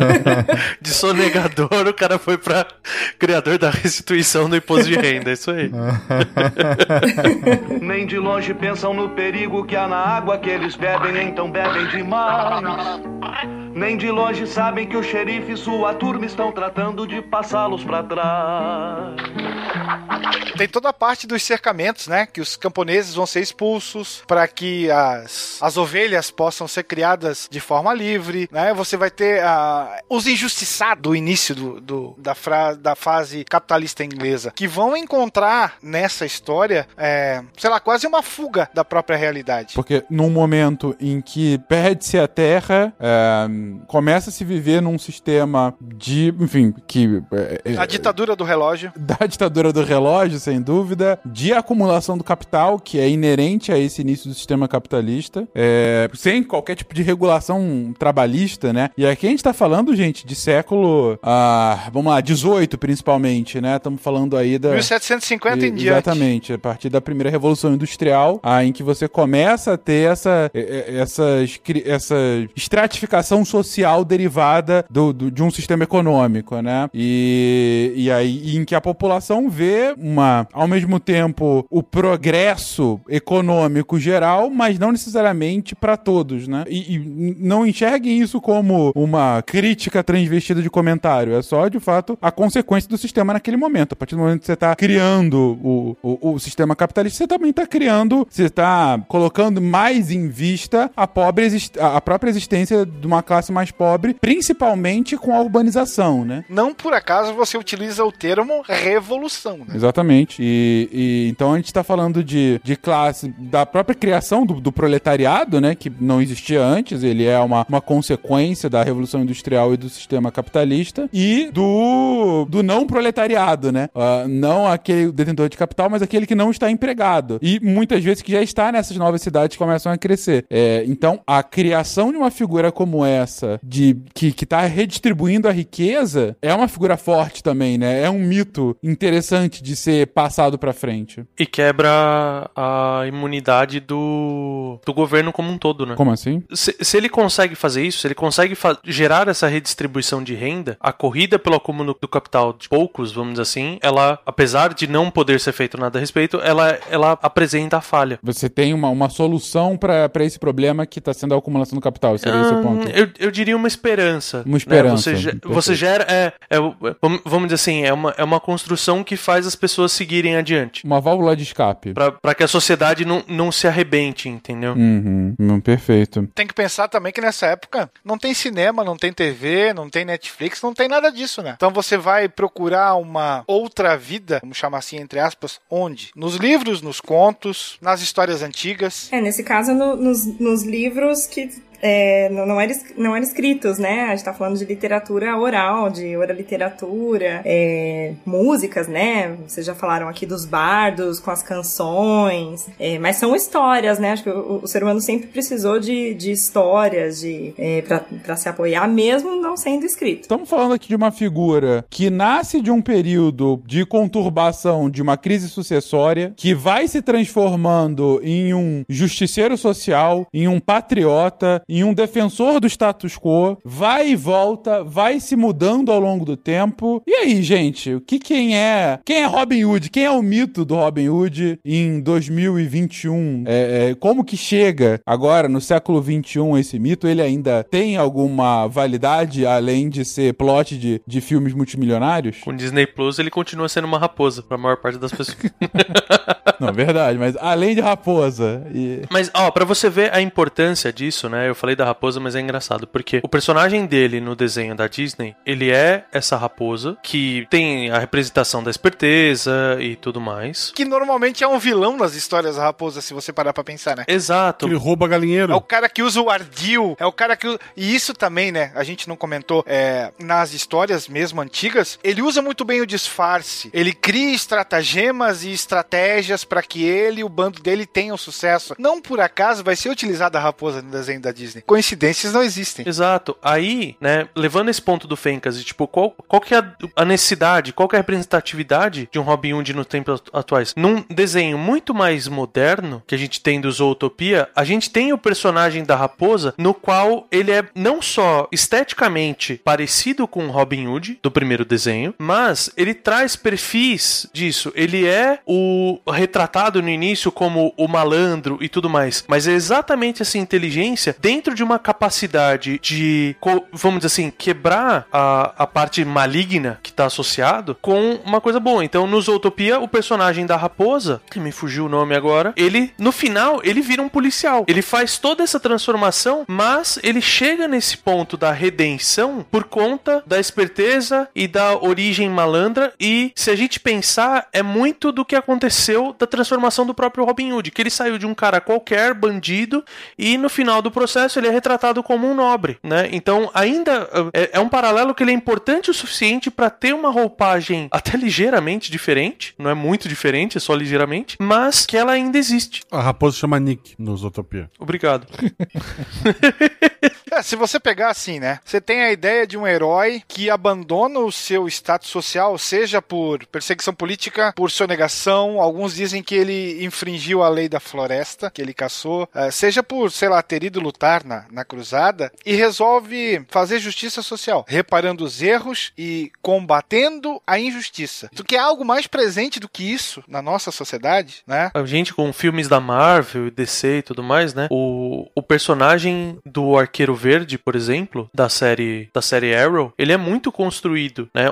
De sonegador, o cara foi pra criador da restituição do imposto de renda, isso aí. Nem de longe pensam no perigo que há na água que eles bebem, então bebem demais. Nem de longe sabem que o xerife e sua turma estão tratando de passá-los pra trás. Tem toda a parte dos cercamentos, né? Que os camponeses vão ser expulsos para que as, as ovelhas possam ser criadas de forma livre, né? Você vai ter ah, os injustiçados do início do, do- da, fra- da fase capitalista inglesa, que vão encontrar encontrar nessa história, é, sei lá, quase uma fuga da própria realidade. Porque num momento em que perde-se a Terra, é, começa a se viver num sistema de, enfim, que... É, é a ditadura do relógio. Da ditadura do relógio, sem dúvida, de acumulação do capital, que é inerente a esse início do sistema capitalista, é, sem qualquer tipo de regulação trabalhista, né? E aqui a gente tá falando, gente, de século, ah, vamos lá, 18 principalmente, né? Estamos falando aí da... 1700 1850 e, em diante. Exatamente, a partir da primeira Revolução Industrial, aí em que você começa a ter essa, essa, essa estratificação social derivada do, do de um sistema econômico, né? E, e aí em que a população vê uma, ao mesmo tempo, o progresso econômico geral, mas não necessariamente para todos, né? E, e não enxerguem isso como uma crítica transvestida de comentário, é só, de fato, a consequência do sistema naquele momento. A partir do momento que você está criando o, o, o sistema capitalista, você também está criando, você está colocando mais em vista a, pobre a própria existência de uma classe mais pobre, principalmente com a urbanização, né? Não por acaso você utiliza o termo revolução, né? Exatamente. E, e então a gente está falando de, de classe, da própria criação do, do proletariado, né? Que não existia antes, ele é uma, uma consequência da Revolução Industrial e do sistema capitalista, e do, do não proletariado, né? Ah, não aquele detentor de capital, mas aquele que não está empregado. E muitas vezes que já está nessas novas cidades começam a crescer. É, então, a criação de uma figura como essa, de que, que tá redistribuindo a riqueza, é uma figura forte também, né? É um mito interessante de ser passado pra frente. E quebra a imunidade do, do governo como um todo, né? Como assim? Se, se ele consegue fazer isso, se ele consegue gerar essa redistribuição de renda, a corrida pelo acúmulo do capital de poucos, vamos dizer assim, ela, apesar de não poder ser feito nada a respeito, ela, ela apresenta a falha. Você tem uma, uma solução pra pra esse problema que tá sendo a acumulação do capital, seria esse o Hum, ponto. eu, eu diria uma esperança. Uma esperança, Você, ge- perfeito. você gera. É, é, o- vamos- dizer assim, é uma, é uma construção que faz as pessoas seguirem adiante. Uma válvula de escape. Pra, pra que a sociedade não, não se arrebente, entendeu? Uhum. Hum, perfeito. Tem que pensar também que nessa época não tem cinema, não tem TV, não tem Netflix, não tem nada disso, né? Então você vai procurar uma outra vida, vamos chamar assim, entre aspas, onde? Nos livros, nos contos, nas histórias antigas. É, nesse caso, no- nos, nos livros que é, não, es- não eram escritos, né? A gente tá falando de literatura oral, de oral literatura, é, músicas, né? Vocês já falaram aqui dos bardos com as canções, é, mas são histórias, né? Acho que o, o ser humano sempre precisou de, de histórias de, é, pra se apoiar, mesmo não sendo escrito. Estamos falando aqui de uma figura que nasce de um período de conturbação, de uma crise sucessória, que vai se transformando em um justiceiro social, em um patriota, um defensor do status quo, vai e volta, vai se mudando ao longo do tempo. E aí, gente, o que quem é? Quem é Robin Hood? Quem é o mito do Robin Hood em 2021? É, é, como que chega agora no século 21 esse mito? Ele ainda tem alguma validade além de ser plot de, de filmes multimilionários? Com Disney Plus, ele continua sendo uma raposa pra maior parte das pessoas. Não, verdade, mas além de raposa e Mas, ó, pra você ver a importância disso, né? Eu falei da raposa, mas é engraçado, porque o personagem dele no desenho da Disney, ele é essa raposa que tem a representação da esperteza e tudo mais. Que normalmente é um vilão nas histórias da raposa, se você parar pra pensar, né? Exato. Ele rouba galinheiro. É o cara que usa o ardil, é o cara que usa... E isso também, né? A gente não comentou, é, nas histórias mesmo antigas, ele usa muito bem o disfarce. Ele cria estratagemas e estratégias pra que ele e o bando dele tenham sucesso. Não por acaso vai ser utilizada a raposa no desenho da Disney. Coincidências não existem. Exato. Aí, né, levando esse ponto do Fencas, tipo, qual, qual que é a necessidade, qual que é a representatividade de um Robin Hood nos tempos atuais? Num desenho muito mais moderno, que a gente tem do Zootopia, a gente tem o personagem da raposa, no qual ele é não só esteticamente parecido com o Robin Hood, do primeiro desenho, mas ele traz perfis disso. Ele é o retratado no início como o malandro e tudo mais, mas é exatamente essa inteligência dentro de uma capacidade de, vamos dizer assim, quebrar a, a parte maligna que está associado com uma coisa boa. Então, no Zootopia, o personagem da raposa, que me fugiu o nome agora, ele, no final, ele vira um policial. Ele faz toda essa transformação, mas ele chega nesse ponto da redenção por conta da esperteza e da origem malandra. E se a gente pensar, é muito do que aconteceu da transformação do próprio Robin Hood, que ele saiu de um cara qualquer, bandido, e no final do processo ele é retratado como um nobre, né? Então, ainda é, é um paralelo que ele é importante o suficiente para ter uma roupagem até ligeiramente diferente, não é muito diferente, é só ligeiramente, mas que ela ainda existe. A raposa chama Nick no Zootopia. Obrigado. É, se você pegar assim, né? Você tem a ideia de um herói que abandona o seu status social, seja por perseguição política, por sonegação. Alguns dizem que ele infringiu a lei da floresta, que ele caçou, eh, seja por, sei lá, ter ido lutar na, na cruzada, e resolve fazer justiça social, reparando os erros e combatendo a injustiça. Tu quer algo mais presente do que isso na nossa sociedade, né? A gente com filmes da Marvel, DC e tudo mais, né? O, o personagem do Arqueiro Verde, por exemplo, da série da série Arrow, ele é muito construído, né?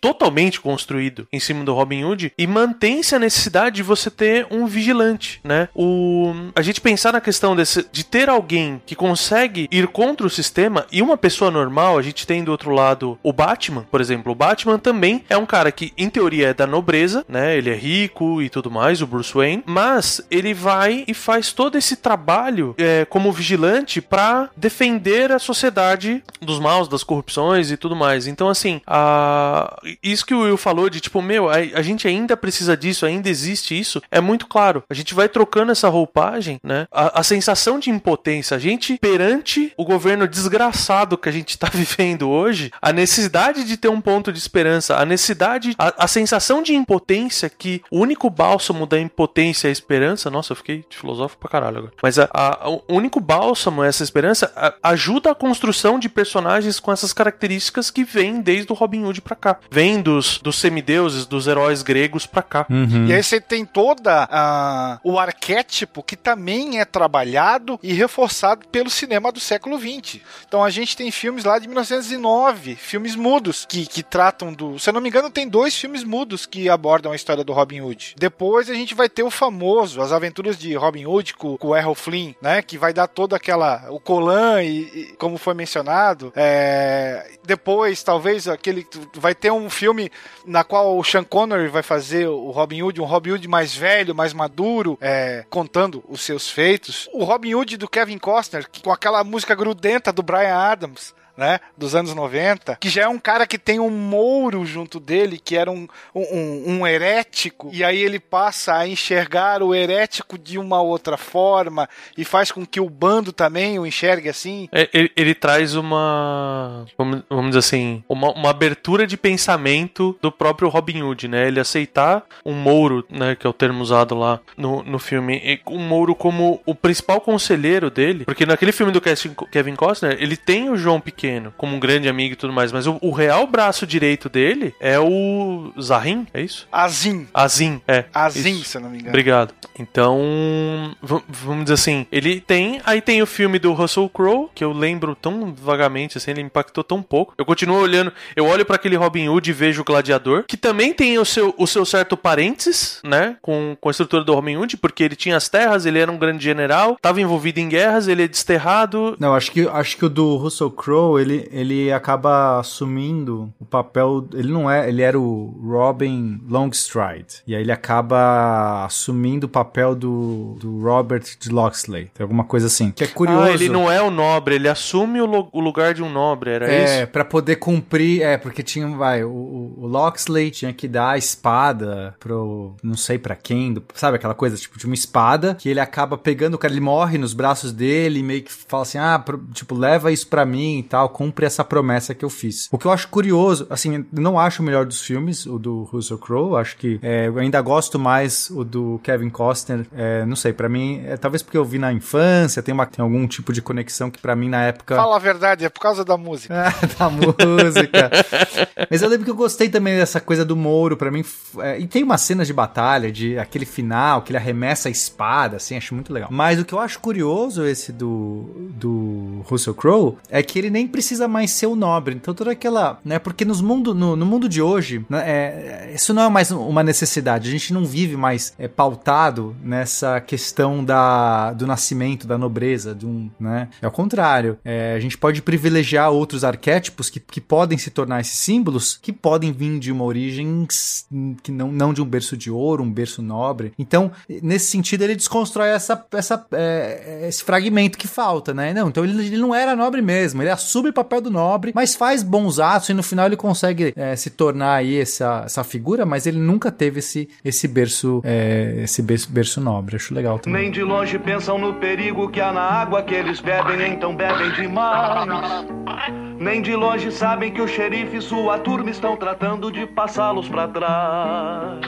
Totalmente construído em cima do Robin Hood e mantém-se a necessidade de você ter um vigilante, né? O a gente pensar na questão desse, de ter alguém que consegue ir contra o sistema e uma pessoa normal, a gente tem do outro lado o Batman, por exemplo. O Batman também é um cara que em teoria é da nobreza, né? Ele é rico e tudo mais, o Bruce Wayne, mas ele vai e faz todo esse trabalho é, como vigilante pra defender a sociedade dos maus, das corrupções e tudo mais. Então, assim, a... isso que o Will falou de tipo, meu, a, a gente ainda precisa disso, ainda existe isso, é muito claro. A gente vai trocando essa roupagem, né? A, a sensação de impotência, a gente perante o governo desgraçado que a gente tá vivendo hoje, a necessidade de ter um ponto de esperança, a necessidade, a, a sensação de impotência que o único bálsamo da impotência é a esperança. Nossa, eu fiquei filosófico pra caralho agora. Mas a, a- o único bálsamo é essa esperança. a- a- ajuda a construção de personagens com essas características que vêm desde o Robin Hood pra cá. Vêm dos, dos semideuses, dos heróis gregos pra cá. Uhum. E aí você tem toda a, o arquétipo que também é trabalhado e reforçado pelo cinema do século XX. Então a gente tem filmes lá de 1909, filmes mudos, que, que tratam do. Se eu não me engano, tem dois filmes mudos que abordam a história do Robin Hood. Depois a gente vai ter o famoso, As Aventuras de Robin Hood com, com o Errol Flynn, né? Que vai dar toda aquela. o Colan e, e como foi mencionado. É, depois, talvez, aquele. Vai ter um filme na qual o Sean Connery vai fazer o Robin Hood, um Robin Hood mais velho, mais maduro, é, contando os seus feitos. O Robin Hood do Kevin Costner, que- com aquela música grudenta do Brian Adams. Né, dos anos 90, que já é um cara que tem um mouro junto dele, que era um, um, um herético, e aí ele passa a enxergar o herético de uma outra forma e faz com que o bando também o enxergue assim. É, ele, ele traz uma. Vamos, vamos dizer assim. Uma, uma abertura de pensamento do próprio Robin Hood, né? Ele aceitar um Mouro, né? Que é o termo usado lá no, no filme. e Um Mouro como o principal conselheiro dele. Porque naquele filme do Kevin- Kevin Costner, ele tem o João Pequeno como um grande amigo e tudo mais. Mas o, o real braço direito dele é o Zahim, é isso? Azim. Azim, é. Azim, isso. se eu não me engano. Obrigado. Então, vamos dizer assim, ele tem, aí tem o filme do Russell Crowe, que eu lembro tão vagamente, assim, ele impactou tão pouco. Eu continuo olhando, eu olho pra aquele Robin Hood e vejo o Gladiador, que também tem o seu, o seu certo parênteses, né, com, com a estrutura do Robin Hood, porque ele tinha as terras, ele era um grande general, estava envolvido em guerras, ele é desterrado. Não, acho que, acho que o do Russell Crowe, ele, ele acaba assumindo o papel. Ele não é. Ele era o Robin Longstride. E aí ele acaba assumindo o papel do, do Robert de Loxley. Tem alguma coisa assim. Que é curioso. Ah, ele não é o nobre, ele assume o, o lugar de um nobre, era É, isso? pra poder cumprir, é, porque tinha, vai, o, o- Loxley tinha que dar a espada pro, não sei pra quem, do- sabe aquela coisa, tipo, de uma espada, que ele acaba pegando o cara, ele morre nos braços dele, e meio que fala assim, ah, pro- tipo, leva isso pra mim e tal, cumpre essa promessa que eu fiz. O que eu acho curioso, assim, não acho o melhor dos filmes, o do Russell Crowe, acho que é, eu ainda gosto mais o do Kevin Costner, é, não sei, pra mim, é, talvez porque eu vi na infância, tem, uma, tem algum tipo de conexão que pra mim na época... Fala a verdade, é por causa da música. da música. Mas eu lembro que eu gostei também dessa coisa do Moro, pra mim. é, e tem umas cenas de batalha, de aquele final, que ele arremessa a espada, assim, acho muito legal. Mas o que eu acho curioso, esse do, do Russell Crowe, é que ele nem precisa mais ser o nobre. Então toda aquela. né Porque nos mundo, no, no mundo de hoje, né, é, isso não é mais uma necessidade. A gente não vive mais é, pautado nessa questão da, do nascimento, da nobreza, de um. Né? É ao contrário. É, a gente pode privilegiar outros arquétipos que, que podem se tornar esses símbolos, que podem vir de uma origem que não, não de um berço de ouro, um berço nobre. Então, nesse sentido, ele desconstrói essa, essa, é, esse fragmento que falta, né? Não, então ele, ele não era nobre mesmo, ele assume o papel do nobre, mas faz bons atos e no final ele consegue é, se tornar aí essa, essa figura, mas ele nunca teve esse, esse berço, é, esse berço, berço nobre. Acho legal também. Nem de longe pensam no perigo que há na água que eles bebem, então bebem demais. Nem de longe sabem que o xerife e sua turma estão tratando de passá-los pra trás.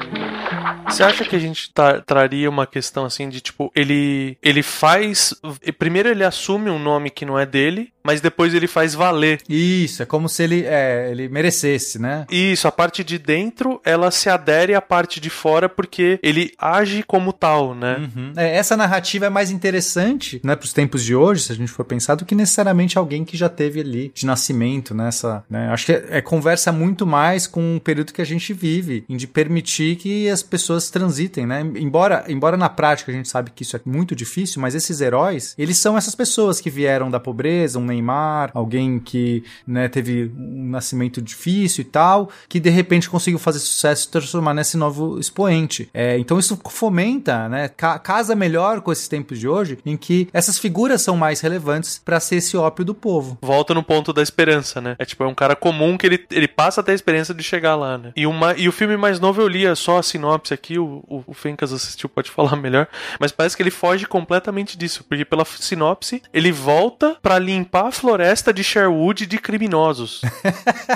Você acha que a gente tra- traria uma questão assim de tipo, ele ele faz. Primeiro ele assume um nome que não é dele, mas depois ele faz valer. Isso, é como se ele, é, ele merecesse, né? Isso, a parte de dentro ela se adere à parte de fora porque ele age como tal, né? Uhum. É, essa narrativa é mais interessante, né, pros tempos de hoje, se a gente for pensar, do que necessariamente alguém que já teve ali de nascimento nessa, né? Acho que é, é, conversa muito mais com o período que a gente vive, de permitir que as pessoas transitem, né? Embora, embora na prática a gente sabe que isso é muito difícil, mas esses heróis, eles são essas pessoas que vieram da pobreza, um Neymar, alguém que, né, teve um nascimento difícil e tal, que de repente conseguiu fazer sucesso e transformar nesse novo expoente. É, então isso fomenta, né, ca casa melhor com esses tempos de hoje, em que essas figuras são mais relevantes para ser esse ópio do povo. Volta no ponto da esperança, né? É tipo, é um cara comum que ele, ele passa até a experiência de chegar lá, né? E, uma, e o filme mais novo eu lia só a sinopse aqui, o, o, o Fencas assistiu, pode falar melhor, mas parece que ele foge completamente disso, porque pela sinopse ele volta para limpar a floresta de Sherwood de criminosos.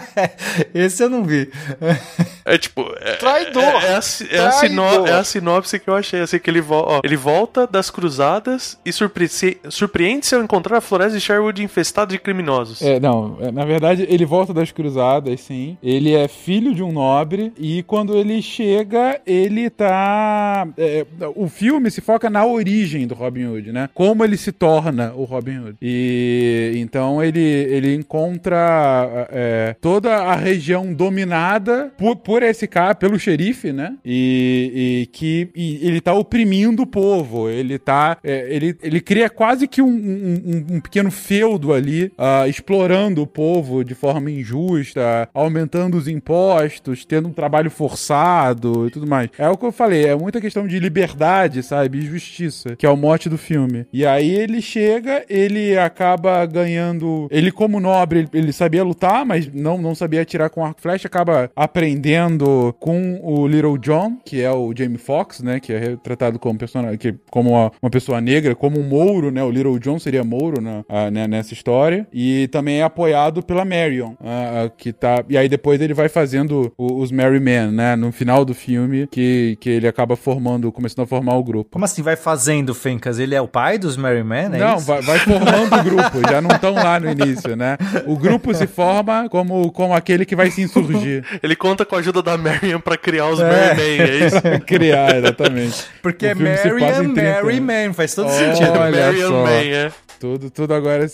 Esse eu não vi. É tipo. É, Traidor. É, é a, é a Traidor. é a sinopse que eu achei. Assim, que ele, vo- ó, ele volta das cruzadas e surpre- surpreende-se ao encontrar a floresta de Sherwood infestada de criminosos. É, não, é, na verdade, ele volta das cruzadas, sim. Ele é filho de um nobre e quando ele chega, ele tá. é, o filme se foca na origem do Robin Hood, né? Como ele se torna o Robin Hood. E então ele, ele encontra é, toda a região dominada por, por esse cara, pelo xerife, né? E, e que e ele tá oprimindo o povo. Ele tá. é, ele, ele cria quase que um, um- um- pequeno feudo ali, ah, explorando o povo de forma injusta, aumentando os impostos, tendo um trabalho forçado e tudo mais. É o que eu falei, é muita questão de liberdade, sabe? E justiça, que é o mote do filme. E aí ele chega, ele acaba ganhando. Ele, como nobre, ele, sabia lutar, mas não, não sabia atirar com arco e flecha, acaba aprendendo com o Little John, que é o Jamie Foxx, né? Que é retratado como, que, como uma, uma pessoa negra, como um Mouro, né? O Little John seria Mouro na, ah, né, nessa história. E também é apoiado pela Marion, ah, ah, que tá. E aí depois ele vai fazendo o- os Merry Men, né? No final do filme, que, que ele acaba formando, começando a formar o grupo. Como assim vai fazendo, Fencas? Ele é o pai dos Merry Men? É não, isso? vai, vai formando o grupo, já não estão lá no início, né? O grupo se forma como, como aquele que vai se insurgir. Ele conta com a ajuda da Marion pra criar os É. Merryman, é isso? Criar, exatamente. Porque é filme se Mary passa and em 30 Mary anos. Man, faz todo Olha sentido. Marion só. Man, é. Tudo, tudo agora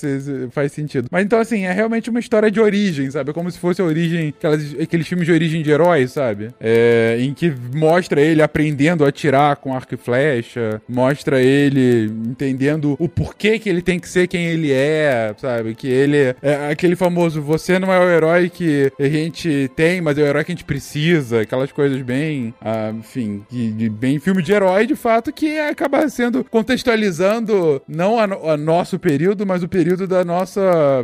faz sentido. Mas então, assim, é realmente uma história de origem, sabe? É como se fosse a origem, aquelas, aqueles filmes de origem de heróis, sabe? É, em que mostra ele aprendendo a atirar com arco e flecha, mostra ele entendendo o porquê que ele tem que ser quem ele é, sabe? Que ele é aquele famoso, você não é o herói que a gente tem, mas é o herói que a gente precisa, aquelas coisas bem, ah, enfim, de, bem filme de herói, de fato, que acaba sendo contextualizando não a, a nosso período, mas o período da nossa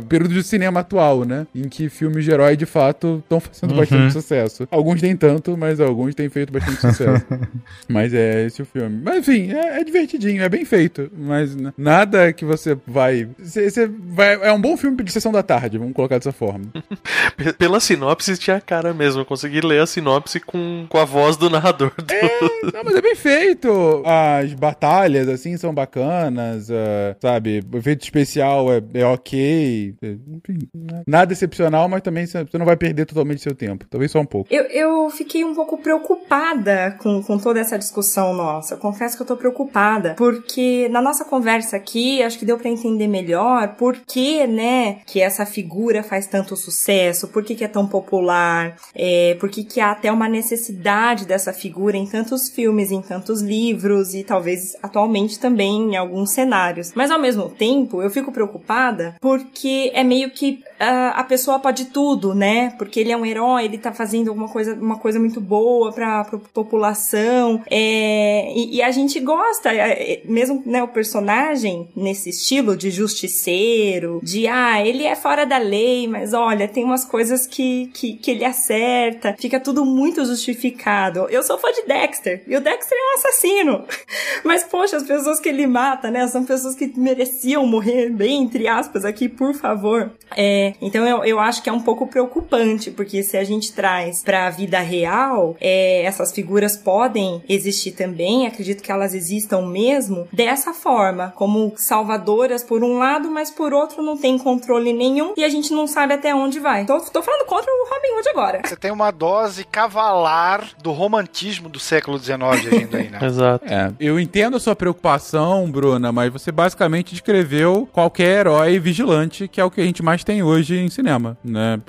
período de cinema atual, né? Em que filmes de herói de fato estão fazendo bastante sucesso. Alguns nem tanto, mas alguns têm feito bastante sucesso. mas é esse o filme. Mas enfim, é, é divertidinho, é bem feito, mas nada que você vai, você vai, é um bom filme de sessão da tarde, vamos colocar dessa forma. Pela sinopse tinha cara mesmo. Eu consegui ler a sinopse com, com a voz do narrador. do- Não, mas é bem feito. As batalhas, assim, são bacanas, ah, sabe? Efeito especial é, é ok. é, Enfim, né? nada excepcional, mas também você não vai perder totalmente seu tempo. Talvez só um pouco. Eu, eu fiquei um pouco preocupada com, com toda essa discussão nossa. Eu confesso que eu tô preocupada, porque na nossa conversa aqui, acho que deu pra entender melhor por que, né, que essa figura faz tanto sucesso, por que, que é tão popular, é, por que, que há até uma necessidade dessa figura em tantos filmes, em tantos livros e talvez atualmente também em alguns cenários. Mas ao mesmo tempo, eu fico preocupada porque é meio que ah, a pessoa pode tudo, né? Porque ele é um herói, ele tá fazendo alguma coisa, uma coisa muito boa pra, pra população. É, e, e a gente gosta, é, é, mesmo né, o personagem nesse estilo de justiceiro, de ah, ele é fora da lei, mas olha, tem umas coisas que, que, que ele acerta. Fica tudo muito justificado. Eu sou fã de Dexter, e o Dexter é um assassino. Mas, poxa, as pessoas que ele mata, né? São pessoas que mereciam morrer, bem entre aspas, aqui, por favor. É, então eu, eu acho que é um pouco preocupante, porque se a gente traz pra vida real, é, essas figuras podem existir também, acredito que elas existam mesmo, dessa forma, como salvadoras por um lado, mas por outro não tem controle nenhum e a gente não sabe até onde vai. Tô, tô falando contra o Robin Hood agora. Você tem uma dose cavalar do romantismo do século XIX agindo aí, né? Exato. É, eu entendo a sua preocupação, Bruna, mas você basicamente descreveu qualquer herói vigilante, que é o que a gente mais tem hoje em cinema, né?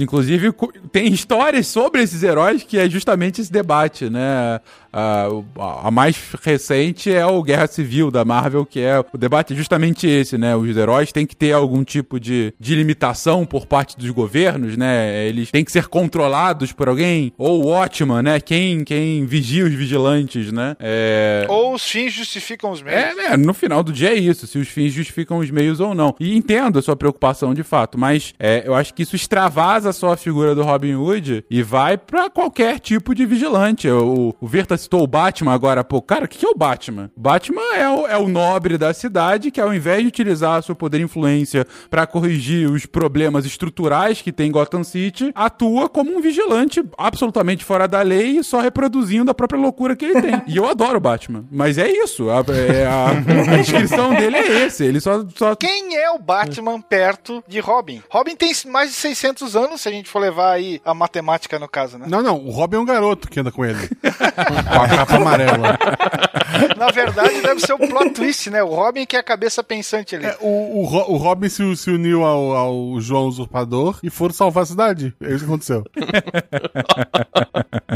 Inclusive, tem histórias sobre esses heróis que é justamente esse debate, né? A, o- a mais recente é o Guerra Civil da Marvel, que é o debate é justamente esse, né? Os heróis têm que ter algum tipo de, de limitação por parte dos governos, né? Eles têm que ser controlados por alguém. Ou o Watchman, né? Quem, quem vigia os vigilantes, né? É... Ou os fins justificam os meios. É, né, no final do dia é isso, se os fins justificam os meios ou não. E entendo a sua preocupação de fato, mas é, eu acho que isso extravasa só a figura do Robin Hood e vai pra qualquer tipo de vigilante. O, o Verta citou o Batman agora, pô, cara, o que, que é o Batman? Batman é o, é o nobre da cidade que, ao invés de utilizar seu poder e influência pra corrigir os problemas estruturais que tem em Gotham City, atua como um vigilante absolutamente fora da lei e só reproduzindo a própria loucura que ele tem. e eu adoro o Batman. Mas é isso. A, é a, a descrição dele é esse. Ele só, só Quem é o Batman perto de Robin? Robin tem mais de 600 anos, se a gente for levar aí a matemática no caso, né? Não, não, o Robin é um garoto que anda com ele. com a capa amarela. Na verdade, deve ser o plot twist, né? O Robin que é a cabeça pensante ali. É, o, o, o Robin se, se uniu ao, ao João Usurpador e foram salvar a cidade. É isso que aconteceu.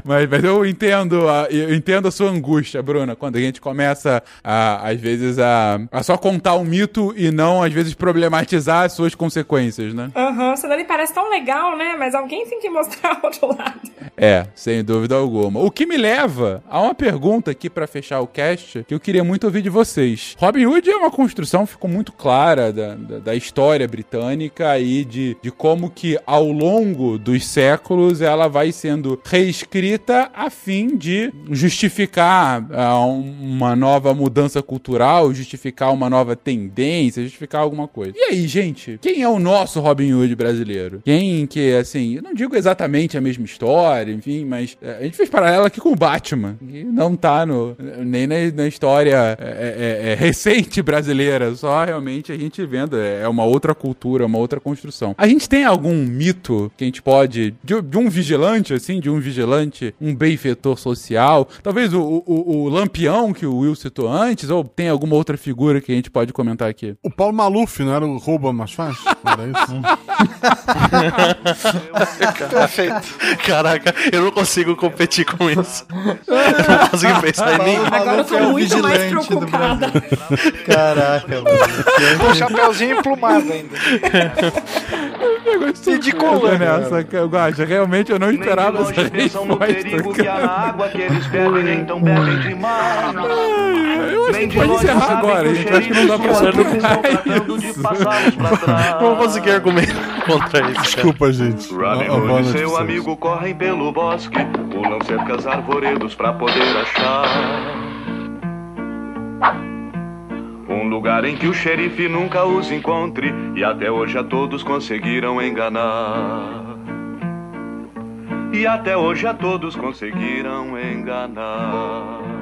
Mas, mas eu entendo, a, eu entendo a sua angústia, Bruna, quando a gente começa, a, às vezes, a, a só contar um mito e não, às vezes, problematizar as suas consequências, né? Aham, senão ele parece tão legal, né? Mas alguém tem que mostrar o outro lado. É, sem dúvida alguma. O que me leva a uma pergunta aqui pra fechar o cast que eu queria muito ouvir de vocês. Robin Hood é uma construção, ficou muito clara da, da, da história britânica e de, de como que ao longo dos séculos ela vai sendo reescrita a fim de justificar ah, uma nova mudança cultural, justificar uma nova tendência, justificar alguma coisa. E aí, gente, quem é o nosso Robin Hood brasileiro? Quem que, assim, eu não digo exatamente a mesma história, enfim, mas é, a gente fez paralelo aqui com o Batman, que não tá no, nem na, na história é, é, é, recente brasileira, só realmente a gente vendo, é uma outra cultura, uma outra construção. A gente tem algum mito que a gente pode, de, de um vigilante, assim, de um vigilante, um benfeitor social, talvez o, o, o Lampião que o Will citou antes, ou tem alguma outra figura que a gente pode comentar aqui? O Paulo Maluf não era o rouba mais fácil? Não era isso? Perfeito. Caraca, eu não consigo competir com isso. Não consigo pensar em ninguém. Agora eu tô é muito mais vigilante do preocupada. Caraca, mano. Com o chapéuzinho emplumado ainda. E de colã. nessa, que eu gosto. Realmente eu não Nem de esperava longe essa pensam no perigo que há na água que eles bebem, então bebem demais. Eu acho que de pode encerrar agora, gente. Acho que não dá pra superar de isso. Não vou conseguir argumentar contra isso. Desculpa, gente. Robin Hood e seu amigo correm pelo bosque, pulam cercas arvoredos pra poder achar um lugar em que o xerife nunca os encontre e até hoje a todos conseguiram enganar. E até hoje a todos conseguiram enganar.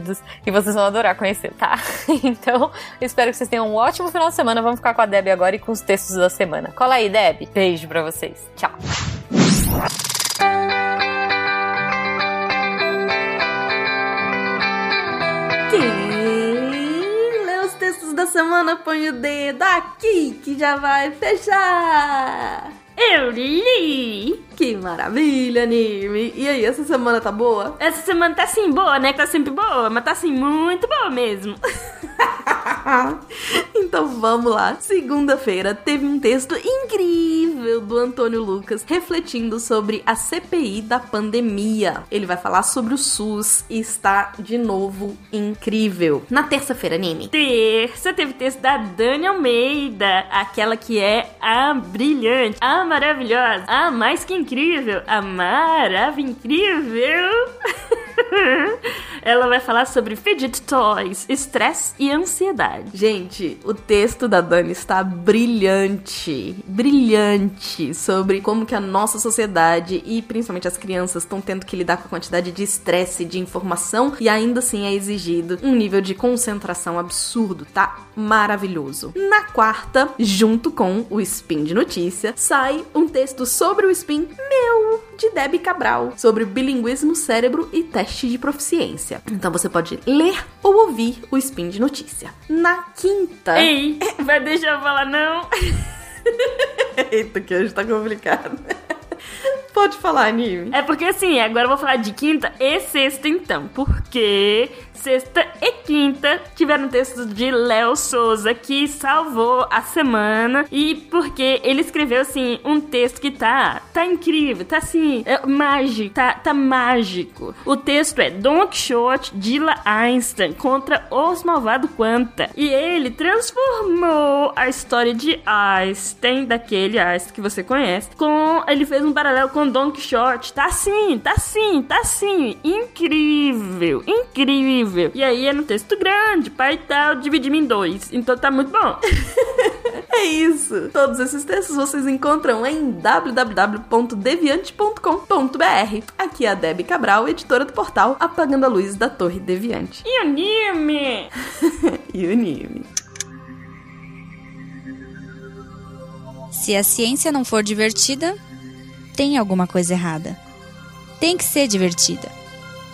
e vocês vão adorar conhecer, tá? então, espero que vocês tenham um ótimo final de semana. Vamos ficar com a Deb agora e com os textos da semana. Cola aí, Deb. Beijo pra vocês. Tchau. Quem lê os textos da semana põe o dedo aqui que já vai fechar. Eu li! Que maravilha, Nirme. E aí, essa semana tá boa? Essa semana tá assim boa, né? Que tá sempre boa, mas tá assim muito boa mesmo. então vamos lá. Segunda-feira teve um texto incrível do Antônio Lucas refletindo sobre a CPI da pandemia. Ele vai falar sobre o SUS e está de novo incrível. Na terça-feira, Nime. Terça teve texto da Dani Almeida, aquela que é a brilhante, a maravilhosa, a mais que incrível, a maravilha incrível. ela vai falar sobre fidget toys, estresse e ansiedade. Gente, o texto da Dani está brilhante, brilhante sobre como que a nossa sociedade e principalmente as crianças estão tendo que lidar com a quantidade de estresse, de informação e ainda assim é exigido um nível de concentração absurdo, tá? Maravilhoso. Na quarta, junto com o Spin de Notícia, sai um texto sobre o Spin meu, de Debbie Cabral, sobre bilinguismo, cérebro e teste de proficiência. Então você pode ler ou ouvir o Spin de Notícia. Na quinta. Ei, vai deixar eu falar não? Eita, que hoje tá complicado. Pode falar, anime. É porque assim, agora eu vou falar de quinta e sexta então. Porque sexta e quinta tiveram textos de Léo Souza que salvou a semana. E porque ele escreveu assim um texto que tá, tá incrível, tá assim, é, mágico, tá, tá mágico. O texto é Don Quixote de La Einstein contra os malvados Quanta. E ele transformou a história de Einstein, daquele Einstein que você conhece, com. Ele fez um paralelo com Don Quixote. Tá assim, tá assim, tá assim. Incrível, incrível. E aí é no texto grande, pai e tal, dividimos em dois. Então tá muito bom. É isso. Todos esses textos vocês encontram em www.deviante.com.br. Aqui é a Debbie Cabral, editora do portal Apagando a Luz da Torre Deviante. E anime? e anime. Se a ciência não for divertida, tem alguma coisa errada. Tem que ser divertida.